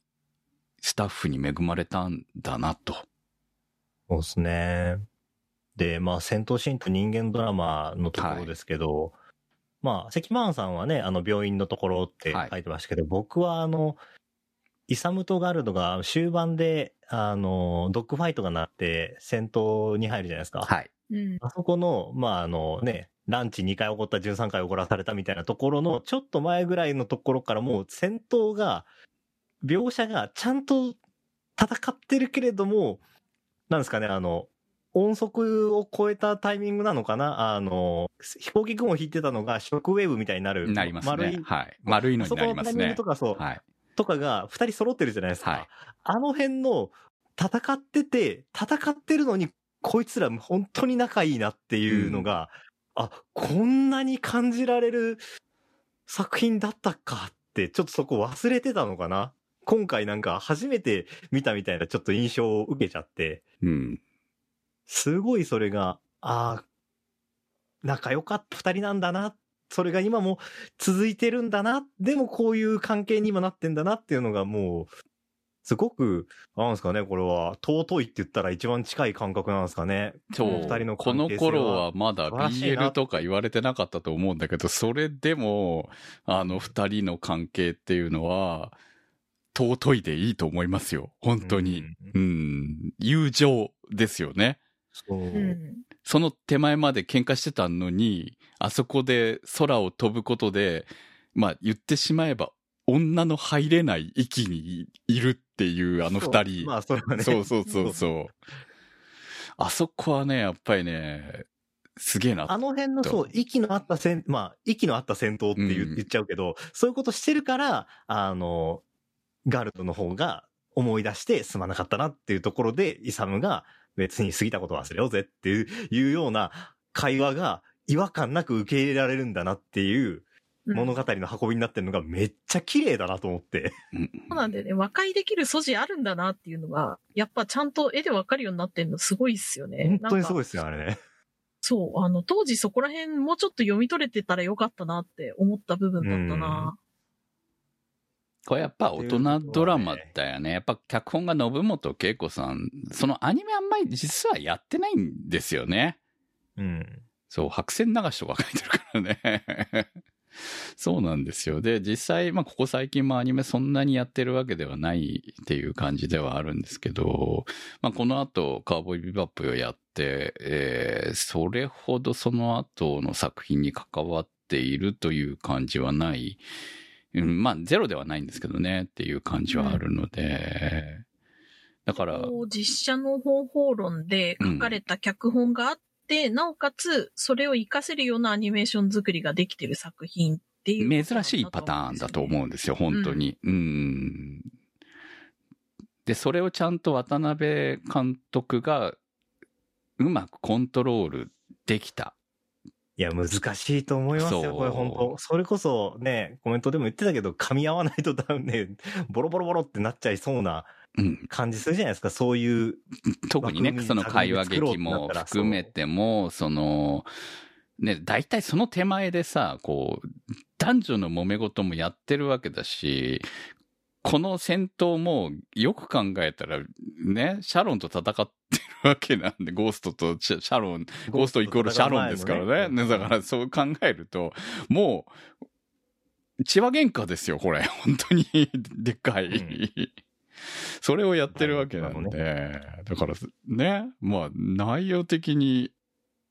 スタッフに恵まれたんだなと。そうですね。で、まあ、戦闘シーンと人間ドラマのところですけど、まあ、関マンさんはね、あの、病院のところってはい書いてましたけど、僕はあの、イサムとガルドが終盤で、あの、ドッグファイトがなって戦闘に入るじゃないですか。はい。うん。あそこの、まあ、あのね、ランチ2回起こった13回怒らされたみたいなところの、ちょっと前ぐらいのところからもう戦闘が、描写がちゃんと戦ってるけれども、なんですかね、あの、音速を超えたタイミングなのかな？あの、飛行機雲を引いてたのがショックウェーブみたいになる。なります丸い。。ねはい。丸いのになりますねそこのタイミングと。かそう、はい。とかが二人揃ってるじゃないですか。はいあの辺の戦ってて、戦ってるのに、こいつら本当に仲いいなっていうのが、あ、こんなに感じられる作品だったかって、ちょっとそこ忘れてたのかな？今回なんか初めて見たみたいなちょっと印象を受けちゃって、うん。すごいそれが、ああ、仲良かった二人なんだな。それが今も続いてるんだな。でもこういう関係に今なってんだなっていうのがもう、すごく、なんですかね、これは、尊いって言ったら一番近い感覚なんですかね。そう。うん二人のこの頃はまだ BL とか言われてなかったと思うんだけど、それでも、あの二人の関係っていうのは、尊いでいいと思いますよ。本当に。うんうん。友情ですよね。そう。うん。その手前まで喧嘩してたのに、あそこで空を飛ぶことで、まあ言ってしまえば、女の入れない域にいるっていうあの二人。まあ、それはね。そうそうそうそう。あそこはね、やっぱりね、すげえな。あの辺のそう、息の合った戦、まあ、息の合った戦闘って言,、うん言っちゃうけど、そういうことしてるから、あの、ガルドの方が思い出してすまなかったなっていうところで、イサムが別に過ぎたこと忘れようぜっていういうような会話が違和感なく受け入れられるんだなっていううん物語の運びになってるのがめっちゃ綺麗だなと思って。うんそうなんでね、和解できる素地あるんだなっていうのが、やっぱちゃんと絵でわかるようになってんのすごいっすよね。本当にすごい。いですよ、あれね。そう、あの、当時そこら辺もうちょっと読み取れてたらよかったなって思った部分だったな。これやっぱ大人ドラマだよね。やっぱ脚本が信本恵子さん、そのアニメあんまり実はやってないんですよね。うん。そう、白線流しとか書いてるからね。[laughs] そうなんですよ。で、実際、まあ、ここ最近もアニメそんなにやってるわけではないっていう感じではあるんですけど、まあ、この後、カーボーイビバップをやって、えーそれほどその後の作品に関わっているという感じはない。うん、まあ、ゼロではないんですけどね、っていう感じはあるので、だから、実写の方法論で書かれた脚本があって、なおかつ、それを活かせるようなアニメーション作りができてる作品っていうね、珍しいパターンだと思うんですよ、本当に。うん。で、それをちゃんと渡辺監督がうまくコントロールできた。いや、難しいと思いますよ、これ本当それこそね、コメントでも言ってたけど、噛み合わないとダメね、ボロボロボロってなっちゃいそうなうん。感じするじゃないですか、そういう。特にね、その会話劇も含めても、その、ね、大体その手前でさ、こう、男女の揉め事もやってるわけだし、この戦闘もよく考えたら、ね、シャロンと戦ってるわけなんで、ゴーストとシャロン、ゴーストイコールシャロンですからね。ねだからそう考えると、もう、血は喧嘩ですよ、これ。[laughs] 本当に、でっかい。うんそれをやってるわけなんで、だからね、まあ内容的に、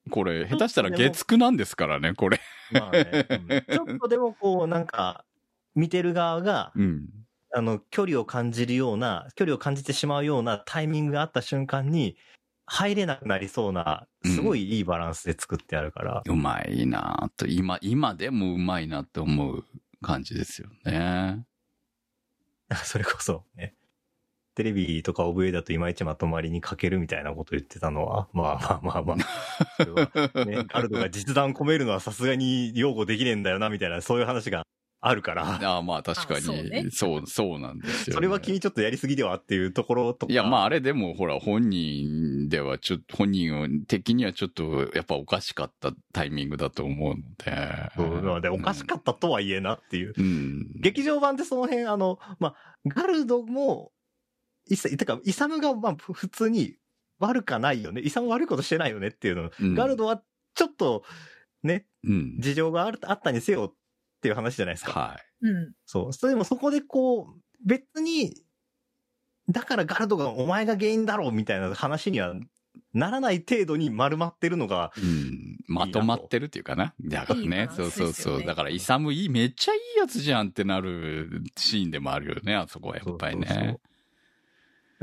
これ、下手したら月9なんですからね、これ。まあね、うん [laughs] ちょっとでもこう、なんか、見てる側が、うん。あの、距離を感じるような、距離を感じてしまうようなタイミングがあった瞬間に、入れなくなりそうな、すごいいいバランスで作ってあるから。うまいなと、今、今でもうまいなって思う感じですよね。[laughs] それこそね、テレビとか OVA だといまいちまとまりに欠けるみたいなこと言ってたのは、まあまあまあまあ、[laughs] それはね、ガルドが実弾込めるのはさすがに擁護できねえんだよな、みたいな、そういう話があるから、ああまあ確かあそうねに、そう、そうなんですよ、ね。それは君ちょっとやりすぎではっていうところとか。いや、まああれでもほら本人ではちょっと、本人を的にはちょっとやっぱおかしかったタイミングだと思うので。そうなので、おかしかったとはいえなっていう。うん。劇場版ってその辺、あの、まあ、ガルドも、いさ、てか、イサムが、まあ、ふ普通に悪かないよね。イサム悪いことしてないよねっていうの。うんガルドは、ちょっと、ね、うん。事情があるあったにせよっていう話じゃないですか。はい。うん。そう。それでもそこでこう、別に、だからガルドがお前が原因だろうみたいな話にはならない程度に丸まってるのが、うん。まとまってるっていうかな。だからねいいそうそうそう。だから、イサムいい、めっちゃいいやつじゃんってなるシーンでもあるよね、あそこはやっぱりね。そうそうそう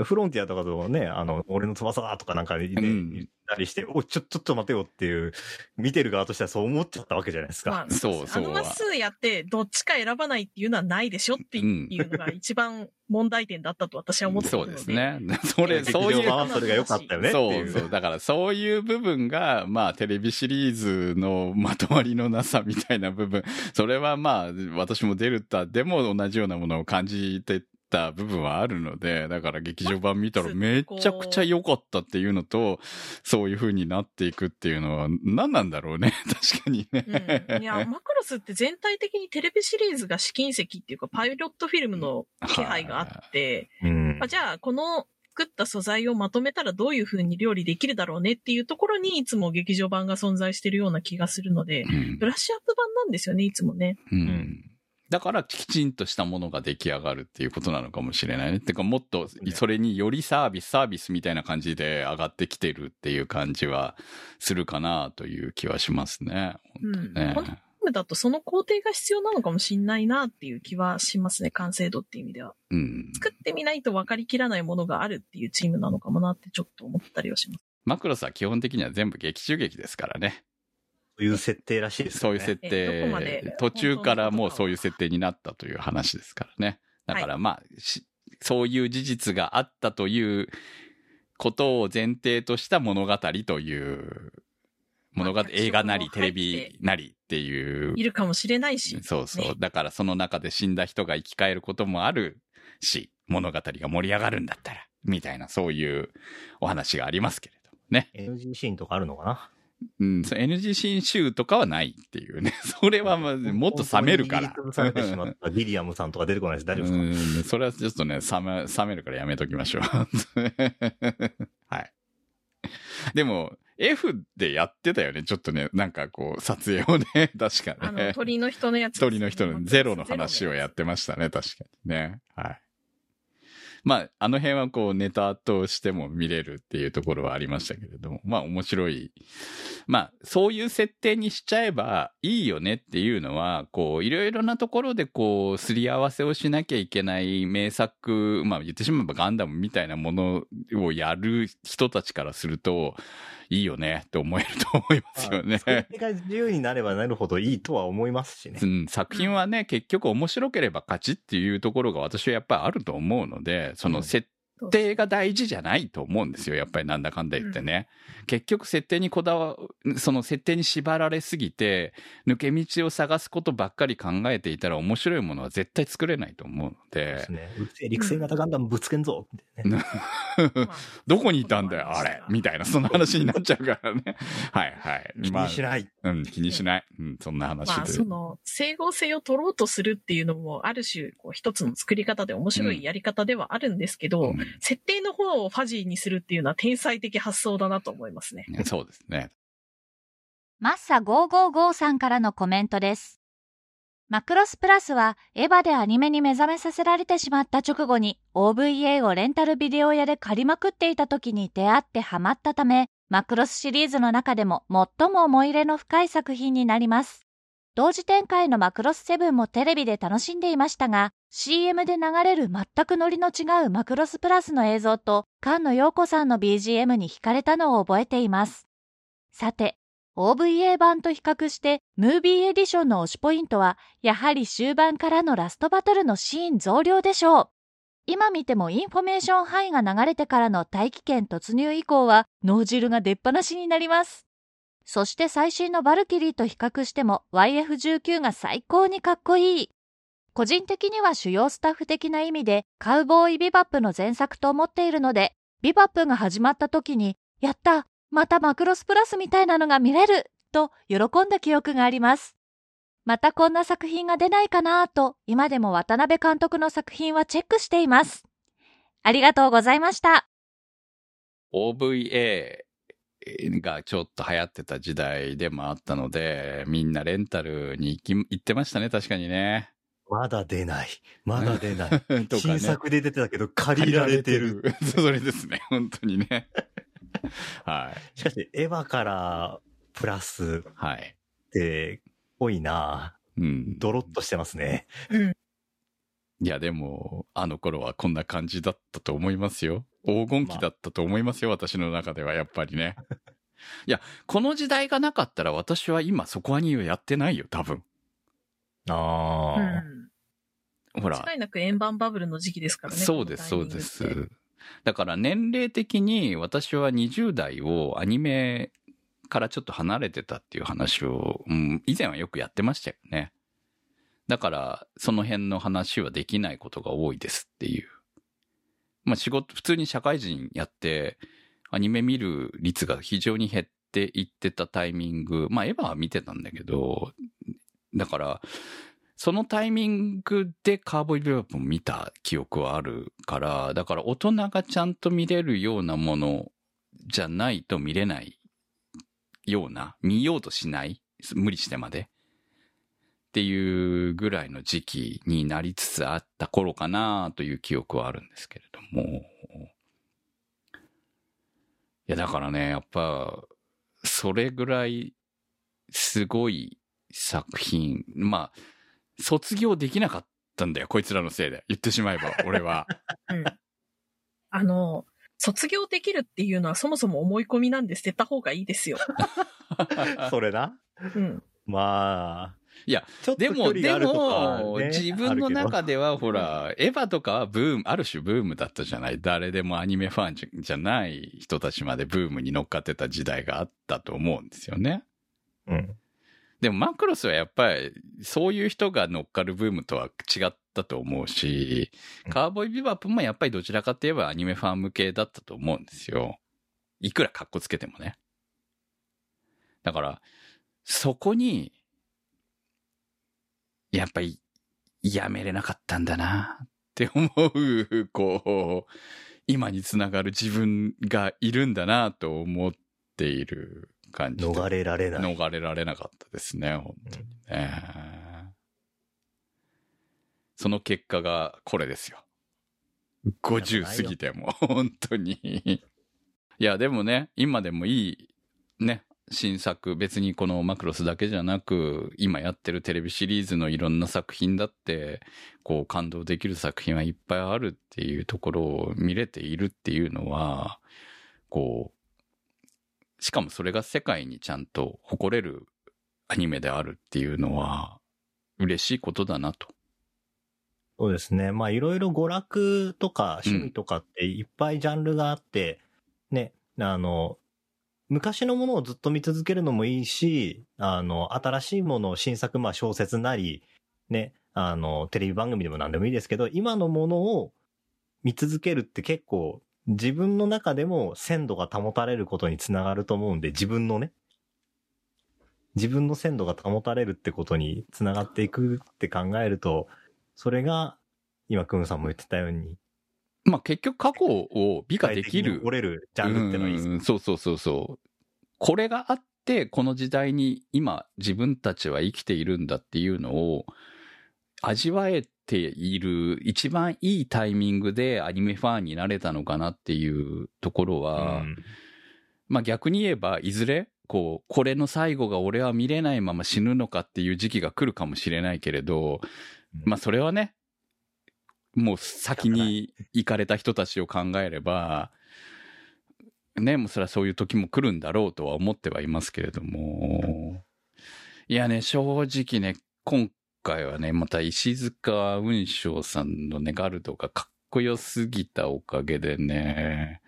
フロンティアとかともね、あの、俺の翼だとかなんかね、うん言ったりして、お、ちょ、ちょっと待てよっていう、見てる側としてはそう思っちゃったわけじゃないですか。まあ、そうそうあの話数やって、どっちか選ばないっていうのはないでしょっていうのが一番問題点だったと私は思ってるので。そうです。ね。[laughs] それ、劇そういう場版はそれが良かったよねってそいうう。そう。だからそういう部分が、まあテレビシリーズのまとまりのなさみたいな部分、それはまあ私もデルタでも同じようなものを感じてた部分はあるので、だから劇場版見たらめちゃくちゃ良かったっていうのと、そういう風になっていくっていうのは何なんだろうね。[laughs] 確かにね。うん。いや、[laughs] マクロスって全体的にテレビシリーズが試金石っていうか、パイロットフィルムの気配があって、うんまあ、じゃあ、この作った素材をまとめたらどういう風に料理できるだろうねっていうところにいつも劇場版が存在してるような気がするので、うんブラッシュアップ版なんですよね、いつもね。うんんだからきちんとしたものが出来上がるっていうことなのかもしれないね。てかもっとそれによりサービス、サービスみたいな感じで上がってきてるっていう感じはするかなという気はしますね。うん。ねこのゲームだとその工程が必要なのかもしんないなっていう気はしますね。完成度っていう意味では。うん。作ってみないと分かりきらないものがあるっていうチームなのかもなってちょっと思ったりはします。マクロスは基本的には全部劇中劇ですからね。そういう設定らしいですよね。そういう設定、途中からもうそういう設定になったという話ですからね。だからまあ、しそういう事実があったということを前提とした物語という、物語、まあ映画なりテレビなりっていう。い。るかもしれない。し。そうそう。ねだからその中で死んだ人が生き返ることもあるし、物語が盛り上がるんだったら、みたい。なそうい。うお話がありますけれどもね。NG シーンとかあるのかなうん、そう NG シーン集とかはないっていうね。[laughs] それはまずもっと冷めるから。本当に握りつぶされてしまったギリアムさんとか出てこないです。大丈夫ですかうん、それはちょっとね、冷め、冷めるからやめときましょう。[laughs] はい。でも、F でやってたよね。ちょっとね、なんかこう、撮影をね、[laughs] 確かあの、ね。鳥の人のやつ。一人の人のゼロの話をやっってましたね、確かにね。はい。まあ、あの辺はこうネタとしても見れるっていうところはありましたけれども、まあ面白い。まあ、そういう設定にしちゃえばいいよねっていうのは、こう、いろいろなところでこう、すり合わせをしなきゃいけない名作、まあ言ってしまえばガンダムみたいなものをやる人たちからすると、いいよねって思えると思いますよね。設定が自由になればなるほどいいとは思いますしねう。ん、作品はね、結局面白ければ勝ちっていうところが私はやっぱりあると思うので、その設定が大事じゃないと思うんですよ。やっぱりなんだかんだ言ってね。結局設定にこだわ、その設定に縛られすぎて、抜け道を探すことばっかり考えていたら面白いものは絶対作れないと思うのでですね。うるせえ陸星型ガンダムぶつけんぞね。[laughs] どこにいたんだよ、あれ？みたいな、そんな話になっちゃうからね。はいはい。気にしい。ない。うん、気にしない。うん、そんな話まあ、で。その、整合性を取ろうとするっていうのも、ある種、こう、一つの作り方で面白いやり方ではあるんですけど、うん設定の方をファジーにするっていうのは天才的発想だなと思いますね。そうですね。マッサ555さんからのコメントです。マクロスプラスはエヴァでアニメに目覚めさせられてしまった直後に OVA をレンタルビデオ屋で借りまくっていた時に出会ってハマったため、マクロスシリーズの中でも最も思い入れの深い作品になります。同時展開のマクロス7もテレビで楽しんでいましたが、CM で流れる全くノリの違うマクロスプラスの映像と菅野陽子さんの BGM に惹かれたのを覚えています。さて、OVA 版と比較して、 Movie Edition の推しポイントは、やはり終盤からのラストバトルのシーン増量でしょう。今見てもインフォメーション範囲が流れてからの大気圏突入以降は、脳汁が出っ放しになります。そして最新のバルキリーと比較しても YF19 が最高にかっこいい。個人的には主要スタッフ的な意味でカウボーイビバップの前作と思っているので、ビバップが始まった時に、やったまたマクロスプラスみたいなのが見れると喜んだ記憶があります。またこんな作品が出ないかなと、今でも渡辺監督の作品はチェックしています。ありがとうございました。OVA がちょっと流行ってた時代でもあったので、みんなレンタルに行き行ってましたね、確かにね。まだ出ない。まだ出ない。[laughs] とか新ね。作で出てたけど借りられてる。。[laughs] それですね、本当にね。[laughs] はしかし、エヴァからプラスい。はい。って、多いなうん。ドロッとしてますね。うん。いや、でも、あの頃はこんな感じだったと思いますよ。黄金期だったと思いますよ、私の中では、やっぱりね。いや、この時代がなかったら私は今そこはにはやってないよ、多分。あうあ、ん。ほら。間違いなく円盤バブルの時期ですからね。そうです、そうです。だから年齢的に私は20代をアニメからちょっと離れてたっていう話を、うん、以前はよくやってましたよね。だから、その辺の話はできないことが多いですっていう。まあ仕事、普通に社会人やって、アニメ見る率が非常に減っていってたタイミング、まあエヴァは見てたんだけど、だから、そのタイミングでカーボイビバップも見た記憶はあるから、だから大人がちゃんと見れるようなものじゃないと見れないような、見ようとしない、無理してまで。っっていうぐらいの時期になりつつあった頃かなという記憶はあるんですけれども。いや、だからね、やっぱ、それぐらいすごい作品。まあ、卒業できなかったんだよ、こいつらのせいで。言ってしまえば、[laughs] 俺は。うん。あの、卒業できるっていうのはそもそも思い込みなんで捨てた方がいいですよ。[laughs] それな。うん。まあ。いや、でも、でも、ね自分の中で。では、ほら、エヴァとかはブーム、ある種ブームだったじゃない？誰でもアニメファンじゃない人たちまでブームに乗っかってた時代があったと思うんですよね。うん。でもマクロスはやっぱり、そういう人が乗っかるブームとは違ったと思うし、うんカーボーイビバップもやっぱりどちらかといえばアニメファン向けだったと思うんですよ。いくら格好つけてもね。だから、そこに、やっぱり、やめれなかったんだなって思う、こう、今につながる自分がいるんだなと思っている感じで。逃れられない。逃れられなかったですね、本当にね。その結果がこれですよ。50過ぎても、本当に。いや、でもね、今でもいい、ね、新作、別にこのマクロスだけじゃなく、今やってるテレビシリーズのいろんな作品だって、こう感動できる作品はいっぱいあるっていうところを見れているっていうのは、こう、しかもそれが世界にちゃんと誇れるアニメであるっていうのは、嬉しいことだなと。そうですね。まあいろいろ娯楽とか趣味とかっていっぱいジャンルがあって、ね、あの、昔のものをずっと見続けるのもいいし、あの、新しいものを新作、まあ小説なり、ね、あの、テレビ番組でも何でもいいですけど、今のものを見続けるって結構自分の中でも鮮度が保たれることにつながると思うんで、自分のね、自分の鮮度が保たれるってことにつながっていくって考えると、それが、今、クンさんも言ってたように、まあ結局過去を美化できる。折れるジャンルってのはいいですうんそうそうそうそう。これがあって、この時代に今自分たちは生きているんだっていうのを味わえている一番いいタイミングでアニメファンになれたのかなっていうところは、うんまあ逆に言えばいずれこう、これの最後が俺は見れないまま死ぬのかっていう時期が来るかもしれないけれど、まあそれはね、もう先に行かれた人たちを考えれば、ね、もうそれはそういう時も来るんだろうとは思ってはいますけれども、いやね、正直ね、今回はね、また石塚雲章さんのね、ガルドがかっこよすぎたおかげでね、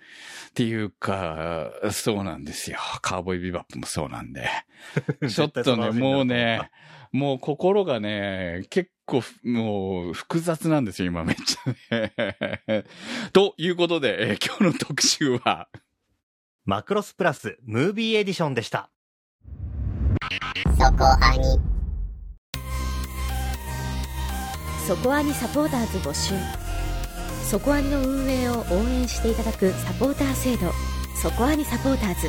っていうか、そうなんですよ。カーボーイビバップもそうなんで。[laughs] ちょっとね、もうね、もう心がね、結構ふ、もう複雑なんですよ、今めっちゃね。[laughs] ということで、えー今日の特集は、マクロスプラスムービーエディションでした。そこアニ。そこアニサポーターズ募集。そこアニの運営を応援していただくサポーター制度。そこアニサポーターズ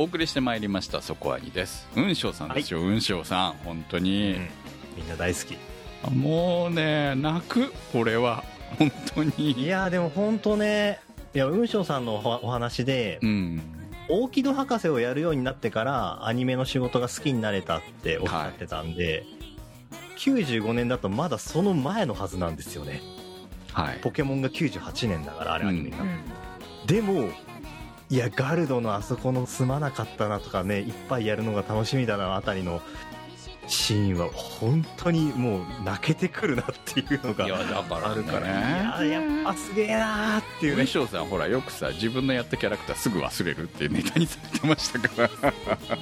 お送りしてまいりました、そこアニです。雲章さんですよ、雲章さん。本当に。みんな大好き。もうね、泣く、これは。本当いに。やーでも本当ね、いや、雲章さんのおお話でう、ん。大木戸博士をやるようになってからアニメの仕事が好きになれたっておっしゃってたんで、95年だとまだその前のはずなんですよね。はい。ポケモンが98年だから、あれアニメになったうん。でも、いや、ガルドのあそこのすまなかったなとかね、いっぱいやるのが楽しみだなあたりの、シーンは本当にもう泣けてくるなっていうのがあるから、ね。いややっぱすげえなーっていうね。上翔さんほらよくさ自分のやったキャラクターすぐ忘れるっていうネタにされてましたから。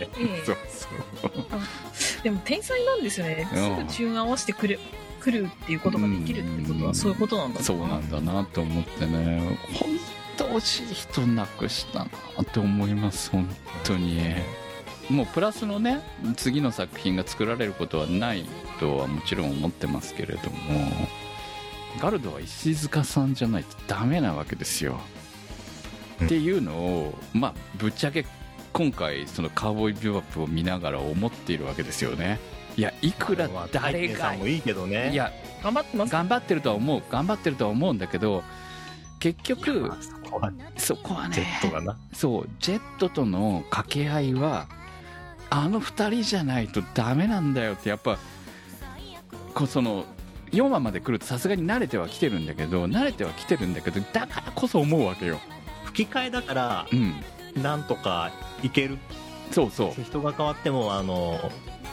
ええ。そうそう。でも天才なんですよね。うん。すぐチューン合わせてくる、来るっていうことができるってことはそういうことなんだそうなんだなと思ってね。本当惜しい人なくしたなって思います本当に。もうプラスのね次の作品が作られることはないとはもちろん思ってますけれども。ガルドは石塚さんじゃないとダメなわけですよ、うんっていうのをまあぶっちゃけ今回そのカーボーイビューアップを見ながら思っているわけですよね。いやいくら誰がいいけどね。いや頑張ってます。頑張ってるとは思う頑張ってるとは思うんだけど結局こはそこはねジェットがな。そうジェットとの掛け合いはあの2人じゃないとダメなんだよってやっぱこうその4話まで来るとさすがに慣れてはきてるんだけど慣れてはきてるんだけどだからこそ思うわけよ。吹き替えだからうん。なんとかいける。そうそう。人が変わってもあの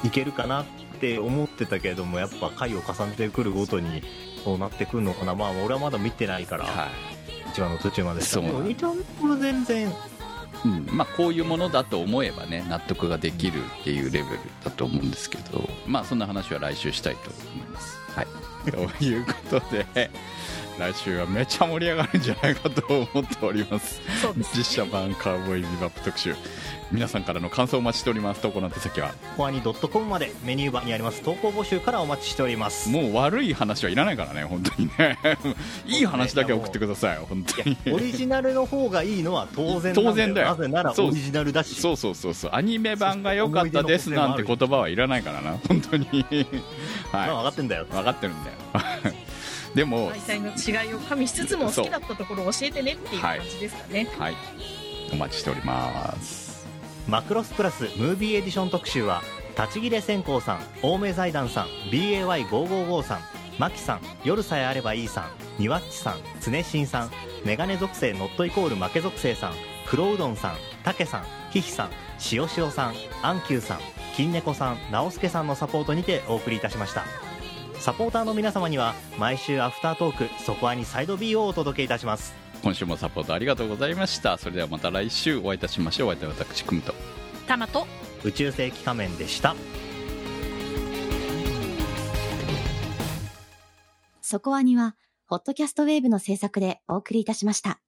いけるかなって思ってたけれどもやっぱ回を重ねてくるごとにそうなってくるのかな。まあ俺はまだ見てないから、は一話の途中までそうなんだ見たこれ全然。い、うん、まあこういうものだと思えばね納得ができるっていうレベルだと思うんですけどまあそんな話は来週したいと思います。はい。[laughs] ということで来週はめちゃ盛り上がるんじゃないかと思っております。そうです、実写版カーボーイビバップ特集。皆さんからの感想をお待ちしております。投稿の手先は。コアニ .com までメニュー版にあります。投稿募集からお待ちしております。もう悪い話はいらないからね。本当にね。[laughs] いい話だけ送ってください。本当に。オリジナルの方がいいのは当然当然だよ。なぜならオリジナルだし。そうそうそうそう。アニメ版が良かったですなんて言葉はいらないからな本当に。[laughs] まあ分はかってんだよ。い分かってるんだよでも開催の違いを加味しつつも好きだったところを教えてねっていう感じですかね。はい。お待ちしております。マクロスプラスムービーエディション特集は立ち切れ線香さん青梅財団さん BAY555 さんマキさん夜さえあればいいさんニワッチさん常新さんメガネ属性ノットイコール負け属性さん黒うどんさんたけさんひひさんしおしおさんアンキューさん金猫さん直輔さんのサポートにてお送りいたしましたサポーターの皆様には毎週アフタートークそこアにサイド B をお届けいたします。今週もサポートありがとうございました。それではまた来週お会いいたしましょう。お会いいたい私くむとタマと宇宙世紀仮面でした。そこアニは、ホットキャストウェーブの制作でお送りいたしました。